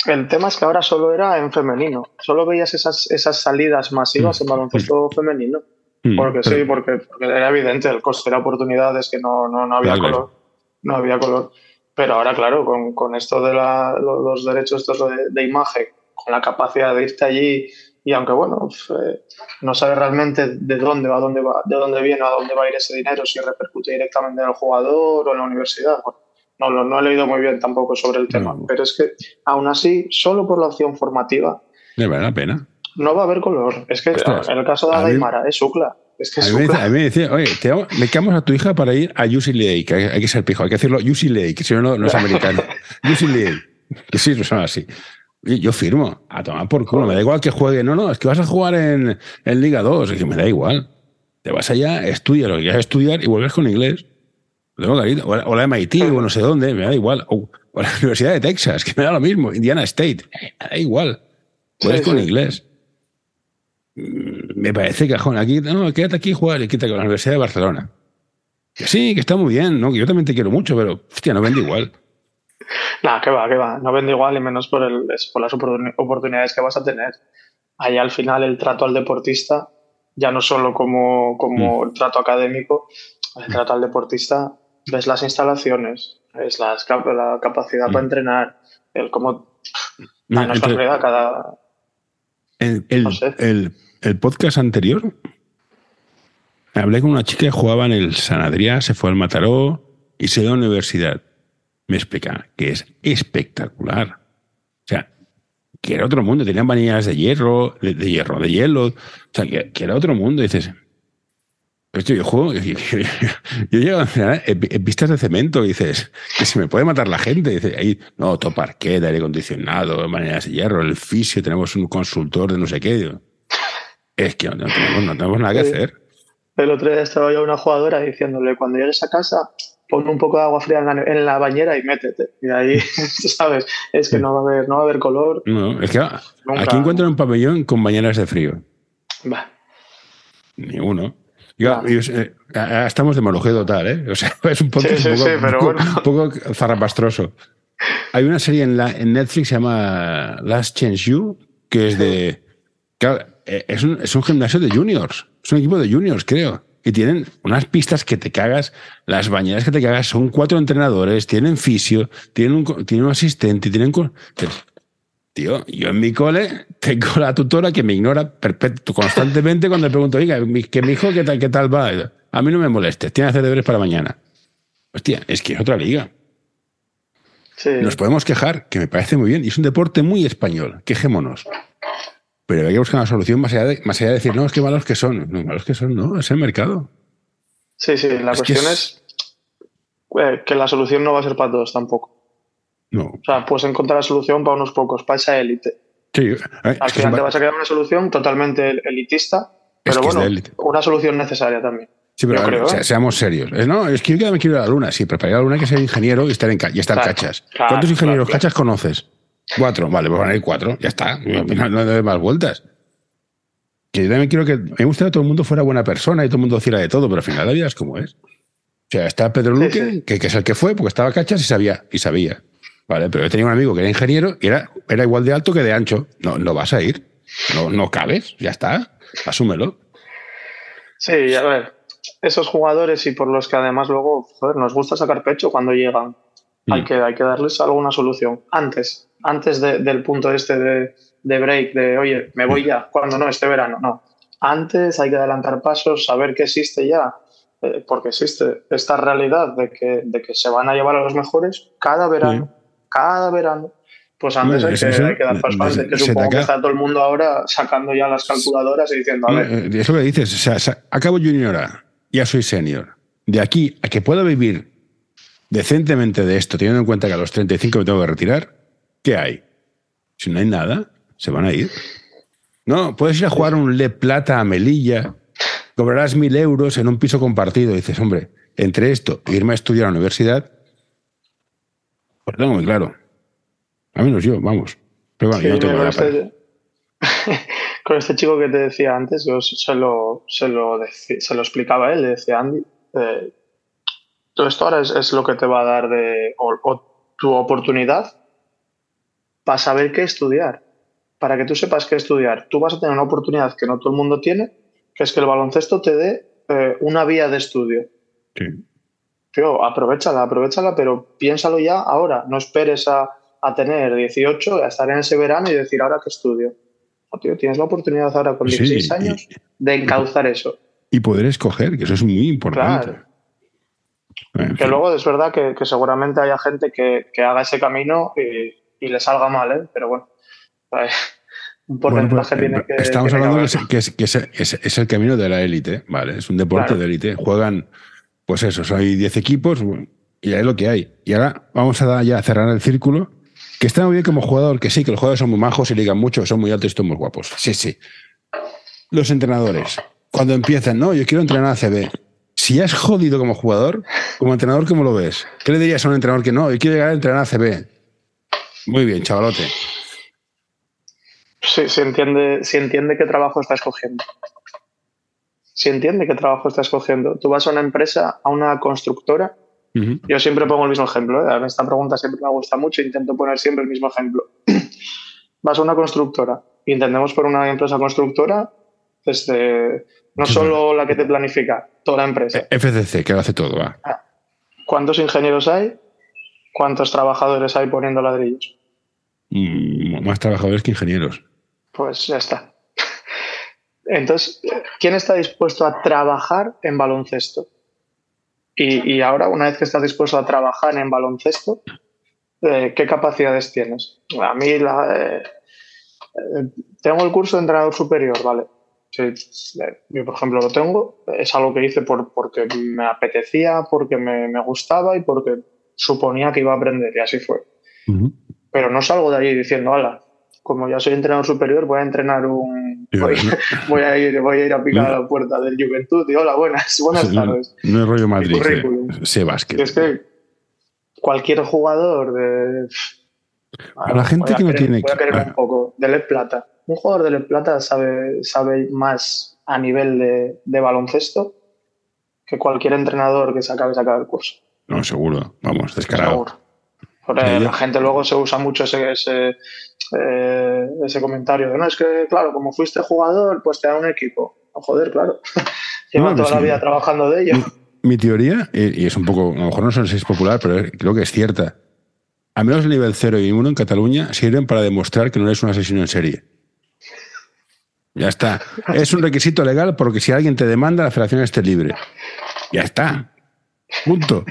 el tema es que ahora solo era en femenino. Solo veías esas, esas salidas masivas en baloncesto femenino. Mm, porque sí, porque, era evidente, el coste de oportunidades que no, no, no había color. No había color. Pero ahora, claro, con, con esto de la, los derechos estos de, imagen, con la capacidad de irte allí y aunque bueno, eh, no sabe realmente de dónde va, dónde va, de dónde viene, a dónde va a ir ese dinero, si repercute directamente en el jugador o en la universidad. no, no, he leído muy bien tampoco sobre el tema, pero es que aún así, solo por la opción formativa, me vale la pena no va a haber color. Es que en el caso de Adaimara es Ucla. Es que es a, mí, a, mí, me decía, oye, te me quedamos a tu hija para ir a UCLA, que hay, que ser pijo, hay que decirlo UCLA, que si no, no es americano. <laughs> UCLA, que sí, son así. Yo firmo, a tomar por culo, me da igual que juegue. No, no, es que vas a jugar en, en Liga 2, es que me da igual. Te vas allá, estudia lo que quieras estudiar y vuelves con inglés. Tengo. O la MIT, o no sé dónde, me da igual. O, la Universidad de Texas, que me da lo mismo. Indiana State, me da igual. Vuelves con inglés me parece cajón. Aquí, no, quédate aquí y juega y quita con la Universidad de Barcelona. Que sí, que está muy bien, ¿no? Que yo también te quiero mucho, pero hostia, no vende igual. <laughs> Nada, que va, que va. No vende igual y menos por, el, por las oportunidades que vas a tener. Ahí al final el trato al deportista, ya no solo como, como el mm. trato académico, el trato al deportista, ves las instalaciones, ves la capacidad para mm. entrenar, el cómo... No, cada... El, el, el podcast anterior hablé con una chica que jugaba en el San Adrià, se fue al Mataró y se dio a la universidad. Me explica que es espectacular. O sea, que era otro mundo. Tenían vanillas de hierro, de, hierro, de hielo. O sea, que, era otro mundo. Dices, yo juego, yo, llego en pistas de cemento y dices, que se me puede matar la gente. Y dices, ahí, no, todo parquet, aire acondicionado, vanillas de hierro, el fisio, tenemos un consultor de no sé qué. Es que no tenemos, nada que hacer. El otro día estaba yo una jugadora diciéndole, cuando llegues a casa, pon un poco de agua fría en la, bañera y métete. Y ahí, <laughs> ¿sabes? Es que no va a haber, no va a haber color. No, es que aquí encuentro un pabellón con bañeras de frío. Va. Ni uno. Eh, estamos de monología total, ¿eh? O sea, <laughs> es un poco, un poco, zarrapastroso. Hay una serie en, la, en Netflix que se llama Last Chance You, que es de... es un, es un gimnasio de juniors. Es un equipo de juniors, creo. Y tienen unas pistas que te cagas, las bañeras que te cagas, son cuatro entrenadores, tienen fisio, tienen un, tienen un asistente, tienen... Tío, yo en mi cole tengo la tutora que me ignora constantemente cuando le pregunto, oiga, que mi hijo, ¿qué tal, qué tal va? A mí no me molestes, tiene que hacer deberes para mañana. Hostia, es que es otra liga. Nos podemos quejar, que me parece muy bien, y es un deporte muy español, quejémonos. Pero hay que buscar una solución más allá de, más allá de decir, no, es que malos que son. No, malos que son, no, es el mercado. Sí, sí, la cuestión es, eh, que la solución no va a ser para todos tampoco. No. O sea, puedes encontrar la solución para unos pocos, para esa élite. Sí, eh, Al final te vas a quedar una solución totalmente elitista, pero bueno, una solución necesaria también. Sí, pero ¿eh? seamos serios. No, es que yo me quiero ir a la luna. Sí, pero para ir a la luna hay que ser ingeniero y estar en, y estar cachas. ¿Cuántos ingenieros cachas conoces? Cuatro, vale, pues van a ir cuatro, ya está. No hay más vueltas. Que yo también quiero que. Me gusta que todo el mundo fuera buena persona y todo el mundo hiciera de todo, pero al final la vida es como es. O sea, está Pedro Luque, Que, es el que fue, porque estaba cachas y sabía, y sabía. Vale, pero yo tenía un amigo que era ingeniero y era, era igual de alto que de ancho. No, no vas a ir. No, no cabes, ya está. Asúmelo. Sí, a ver. Esos jugadores y por los que además luego nos gusta sacar pecho cuando llegan. Hay, mm. que, hay que darles alguna solución antes antes del punto este de, break, de oye, me voy ya, cuando no, este verano, no. Antes hay que adelantar pasos, saber que existe ya, eh, porque existe esta realidad de que, de que se van a llevar a los mejores cada verano, cada verano. Pues antes hay, que, dar pasos antes, que supongo que está todo el mundo ahora sacando ya las calculadoras y diciendo, a ver. Eh, es lo que dices, o sea, acabo junior, ya soy senior. De aquí a que pueda vivir decentemente de esto, teniendo en cuenta que a los 35 me tengo que retirar, ¿qué hay? Si no hay nada, se van a ir. No, puedes ir a jugar un Le Plata a Melilla, cobrarás mil euros en un piso compartido. Y dices, hombre, entre esto e irme a estudiar a la universidad, pues tengo muy claro. A menos yo, vamos. Pero bueno, yo no tengo con, este, <laughs> con este chico que te decía antes, yo se lo, se lo, se lo explicaba a él, le decía Andy, eh, todo esto ahora es, es lo que te va a dar de, o, o tu oportunidad para saber qué estudiar. Para que tú sepas qué estudiar, tú vas a tener una oportunidad que no todo el mundo tiene, que es que el baloncesto te dé eh, una vía de estudio. Sí. Tío, aprovechala, aprovechala, pero piénsalo ya ahora. No esperes a, a tener 18, a estar en ese verano y decir, ¿ahora qué estudio? No, tío, tienes la oportunidad ahora con Sí, 16 y- años de encauzar eso. Y poder escoger, que eso es muy importante. Claro. Que luego es verdad que, que seguramente haya gente que, que haga ese camino y, y le salga mal, ¿eh? Pero bueno, un Bueno, porcentaje pues, tiene eh, que. estamos tiene que hablando que, que, es, que es- es- es el camino de la élite, ¿vale? Es un deporte Claro. de élite. Juegan, pues eso, hay 10 equipos y ahí es lo que hay. Y ahora vamos a ya a cerrar el círculo, que está muy bien como jugador, que sí, que los jugadores son muy majos y ligan mucho, son muy altos y son muy guapos. Sí, sí. Los entrenadores, cuando empiezan, no, yo quiero entrenar a CB. Si has jodido como jugador, como entrenador, ¿cómo lo ves? ¿Qué le dirías a un entrenador que no, yo quiero llegar a entrenar a CB? Muy bien, chavalote. Sí, si entiende, si entiende qué trabajo está escogiendo. Si entiende qué trabajo está escogiendo. Tú vas a una empresa, a una constructora. Yo siempre pongo el mismo ejemplo. ¿eh? Esta pregunta siempre me gusta mucho. Intento poner siempre el mismo ejemplo. <clears throat> vas a una constructora. y Entendemos por una empresa constructora desde no solo la que te planifica, toda la empresa. FCC, que lo hace todo, va. ¿Cuántos ingenieros hay? ¿Cuántos trabajadores hay poniendo ladrillos? Mm, más trabajadores que ingenieros. Pues ya está. Entonces, ¿quién está dispuesto a trabajar en baloncesto? Y, y ahora, una vez que estás dispuesto a trabajar en baloncesto, eh, ¿qué capacidades tienes? A mí, la, eh, eh, tengo el curso de entrenador superior, ¿vale? Sí, yo, por ejemplo, lo tengo. Es algo que hice por, porque me apetecía, porque me, me gustaba y porque suponía que iba a aprender, y así fue pero no salgo de allí diciendo, ala, como ya soy entrenador superior, voy a entrenar un... Voy, no. <laughs> voy a, ir, voy a ir a picar a la puerta del Juventud y hola, buenas, <laughs> buenas tardes. no es rollo Madrid, eh, sé básquet. Es que cualquier jugador de... A la gente que no querer- tiene Voy a que- querer ah. un poco. De Led Plata. Un jugador de Led Plata sabe, sabe más a nivel de, de baloncesto que cualquier entrenador que se acabe de sacar el curso. No, seguro, vamos, descarado. Seguro. Porque la gente luego se usa mucho ese, ese, eh, ese comentario de no, es que, claro, como fuiste jugador, pues te da un equipo. No, joder, claro. <laughs> Lleva No, toda la vida trabajando de ello. Mi teoría, y es un poco, a lo mejor no sé si es popular, pero creo que es cierta. Al menos el nivel 0 y 1 en Cataluña sirven para demostrar que no eres un asesino en serie. Ya está. Es un requisito legal porque si alguien te demanda, la federación esté libre. Ya está. Punto.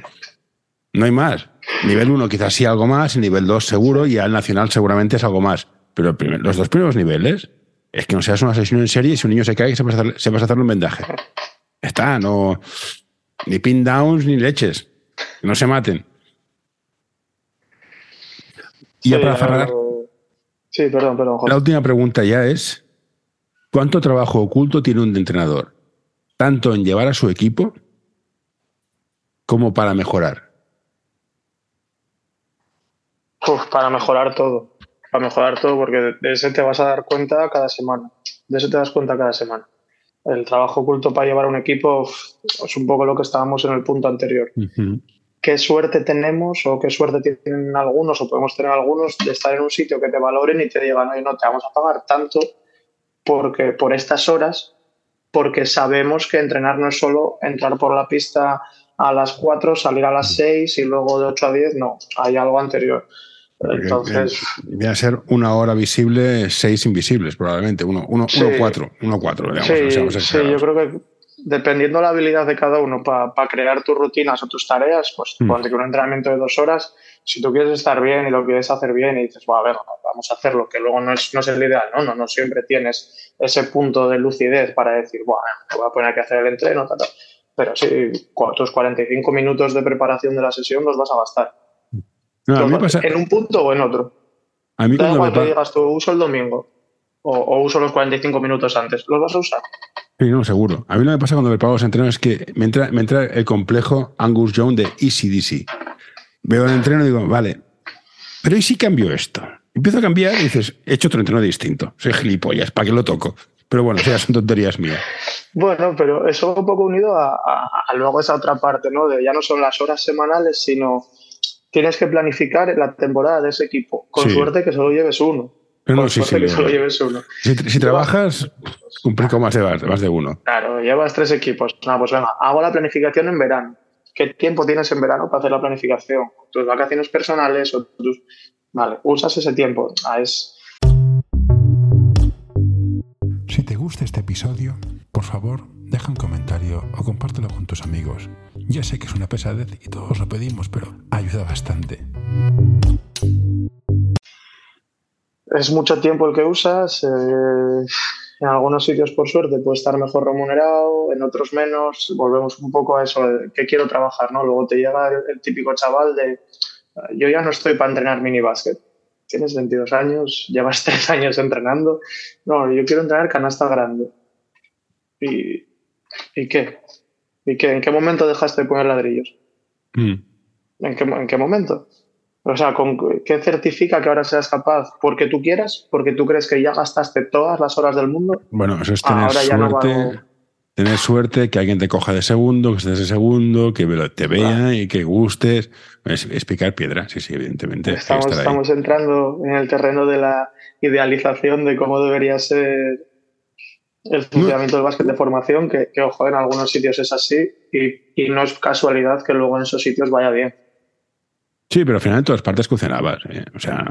No hay más. Nivel 1 quizás sí algo más, nivel 2 seguro y al nacional seguramente es algo más. Pero primer- los dos primeros niveles es que no seas un asesino en serie y si un niño se cae, sepas, hacer- sepas hacerlo en vendaje. Está, no. Ni pin downs ni leches. Que no se maten. Y ya Sí, para cerrar, eh, Sí, perdón, perdón. Jorge. la última pregunta ya es: ¿cuánto trabajo oculto tiene un entrenador? Tanto en llevar a su equipo como para mejorar. Uf, para mejorar todo. Para mejorar todo, porque de- ese te vas a dar cuenta cada semana. De eso te das cuenta cada semana. El trabajo oculto para llevar un equipo uf, es un poco lo que estábamos en el punto anterior. qué suerte tenemos o qué suerte tienen algunos o podemos tener algunos de estar en un sitio que te valoren y te digan, oye, no te vamos a pagar tanto porque por estas horas, porque sabemos que entrenar no es solo entrar por la pista a las 4, salir a las 6 y luego de 8 a 10, no, hay algo anterior. Entonces, Viene a ser una hora visible, seis invisibles, probablemente. Uno, uno, Sí. uno cuatro. Uno cuatro, digamos. sí, yo creo que dependiendo la habilidad de cada uno para crear tus rutinas o tus tareas, pues Mm. ponte que un entrenamiento de dos horas, si tú quieres estar bien y lo quieres hacer bien y dices, bueno, a ver, vamos a hacerlo, que luego no es, no es el ideal, ¿no? No, no siempre tienes ese punto de lucidez para decir, bueno, me voy a poner que hacer el entreno, tal, tal. pero sí, tus 45 minutos de preparación de la sesión los vas a gastar. No, a mí pasa, En un punto o en otro. a mí cuando me digas tú, uso el domingo o, o uso los 45 minutos antes, los vas a usar. Sí, no, seguro. A mí lo que me pasa cuando me pago los entrenos es que me entra, me entra el complejo Angus Young de Easy DC. Veo el entreno y digo, vale, pero ¿y si cambio esto? Empiezo a cambiar y dices, he hecho otro entreno distinto. Soy gilipollas, ¿para qué lo toco? Pero bueno, ya son tonterías mías. Bueno, pero eso un poco unido a, luego esa otra parte, ¿no? De ya no son las horas semanales, sino tienes que planificar la temporada de ese equipo. Con suerte que solo lleves uno. Con suerte que solo lleves uno. Si, trabajas, cumplir con más de, más de uno. Claro, llevas tres equipos. No, pues venga, hago la planificación en verano. ¿Qué tiempo tienes en verano para hacer la planificación? ¿Tus vacaciones personales o tus... Vale, usas ese tiempo. Ah, es... Si te gusta este episodio, por favor, deja un comentario o compártelo con tus amigos. Ya sé que es una pesadez y todos lo pedimos, pero ayuda bastante. Es mucho tiempo el que usas. Eh, en algunos sitios, por suerte, puede estar mejor remunerado, en otros menos. Volvemos un poco a eso que quiero trabajar, ¿no? Luego te llega el, típico chaval de yo ya no estoy para entrenar mini básquet. Tienes 22 años, llevas <laughs> 3 años entrenando. No, yo quiero entrenar canasta grande. ¿Y, ¿y qué? ¿Y qué? ¿En qué momento dejaste de poner ladrillos? Mm. ¿En, qué, ¿En qué momento? O sea, ¿qué certifica que ahora seas capaz? ¿Porque tú quieras? ¿Porque tú crees que ya gastaste todas las horas del mundo? Bueno, eso es tener suerte. tener suerte, que alguien te coja de segundo, que estés de segundo, que te vea y que gustes. Es, picar piedra, sí, sí, evidentemente. Estamos, estamos entrando en el terreno de la idealización de cómo debería ser el funcionamiento del básquet de formación, que, ojo, en algunos sitios es así y, y no es casualidad que luego en esos sitios vaya bien. Sí, pero al final en todas partes funcionaba. ¿eh? O sea,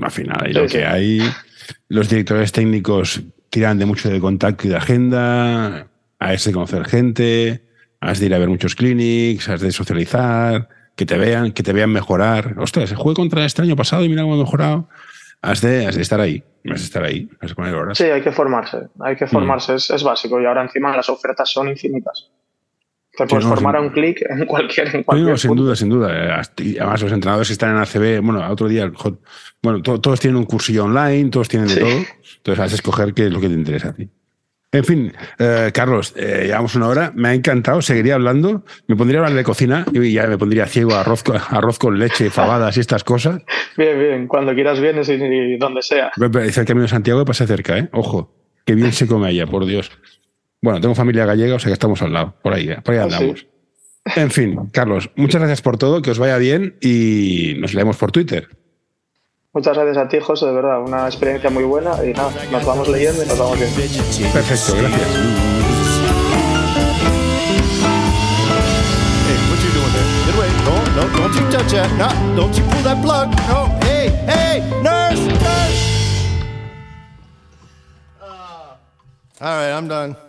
al final lo que hay, los directores técnicos tiran de mucho de contacto y de agenda, has de conocer gente, has de ir a ver muchos clinics, has de socializar, que te vean, que te vean mejorar. Ostras, jugué contra este año pasado y mira cómo he mejorado. Has de, has de estar ahí, has de estar ahí, has de poner horas. Sí, hay que formarse, hay que formarse, mm. es, es básico y ahora encima las ofertas son infinitas. Te puedes formar a un clic en cualquier, en cualquier sin duda, sin duda. Además, los entrenadores que están en ACB, bueno, otro día, bueno, todos tienen un cursillo online, todos tienen de todo. Entonces, vas a escoger qué es lo que te interesa a ti. En fin, eh, Carlos, eh, llevamos una hora. Me ha encantado, seguiría hablando. Me pondría a hablar de cocina y ya me pondría ciego a arroz, arroz con leche, fabadas y estas cosas. Bien, bien. Cuando quieras vienes y, donde sea. Dice el camino de Santiago pasa cerca, ¿eh? Ojo, qué bien se come allá, por Dios. Bueno, tengo familia gallega, o sea que estamos al lado. Por ahí, por ahí ah, andamos. En fin, Carlos, muchas gracias por todo, que os vaya bien y nos leemos por Twitter. Muchas gracias a ti, José, de verdad, una experiencia muy buena y nada, nos vamos leyendo y nos vamos viendo. Perfecto, gracias. All right, I'm done.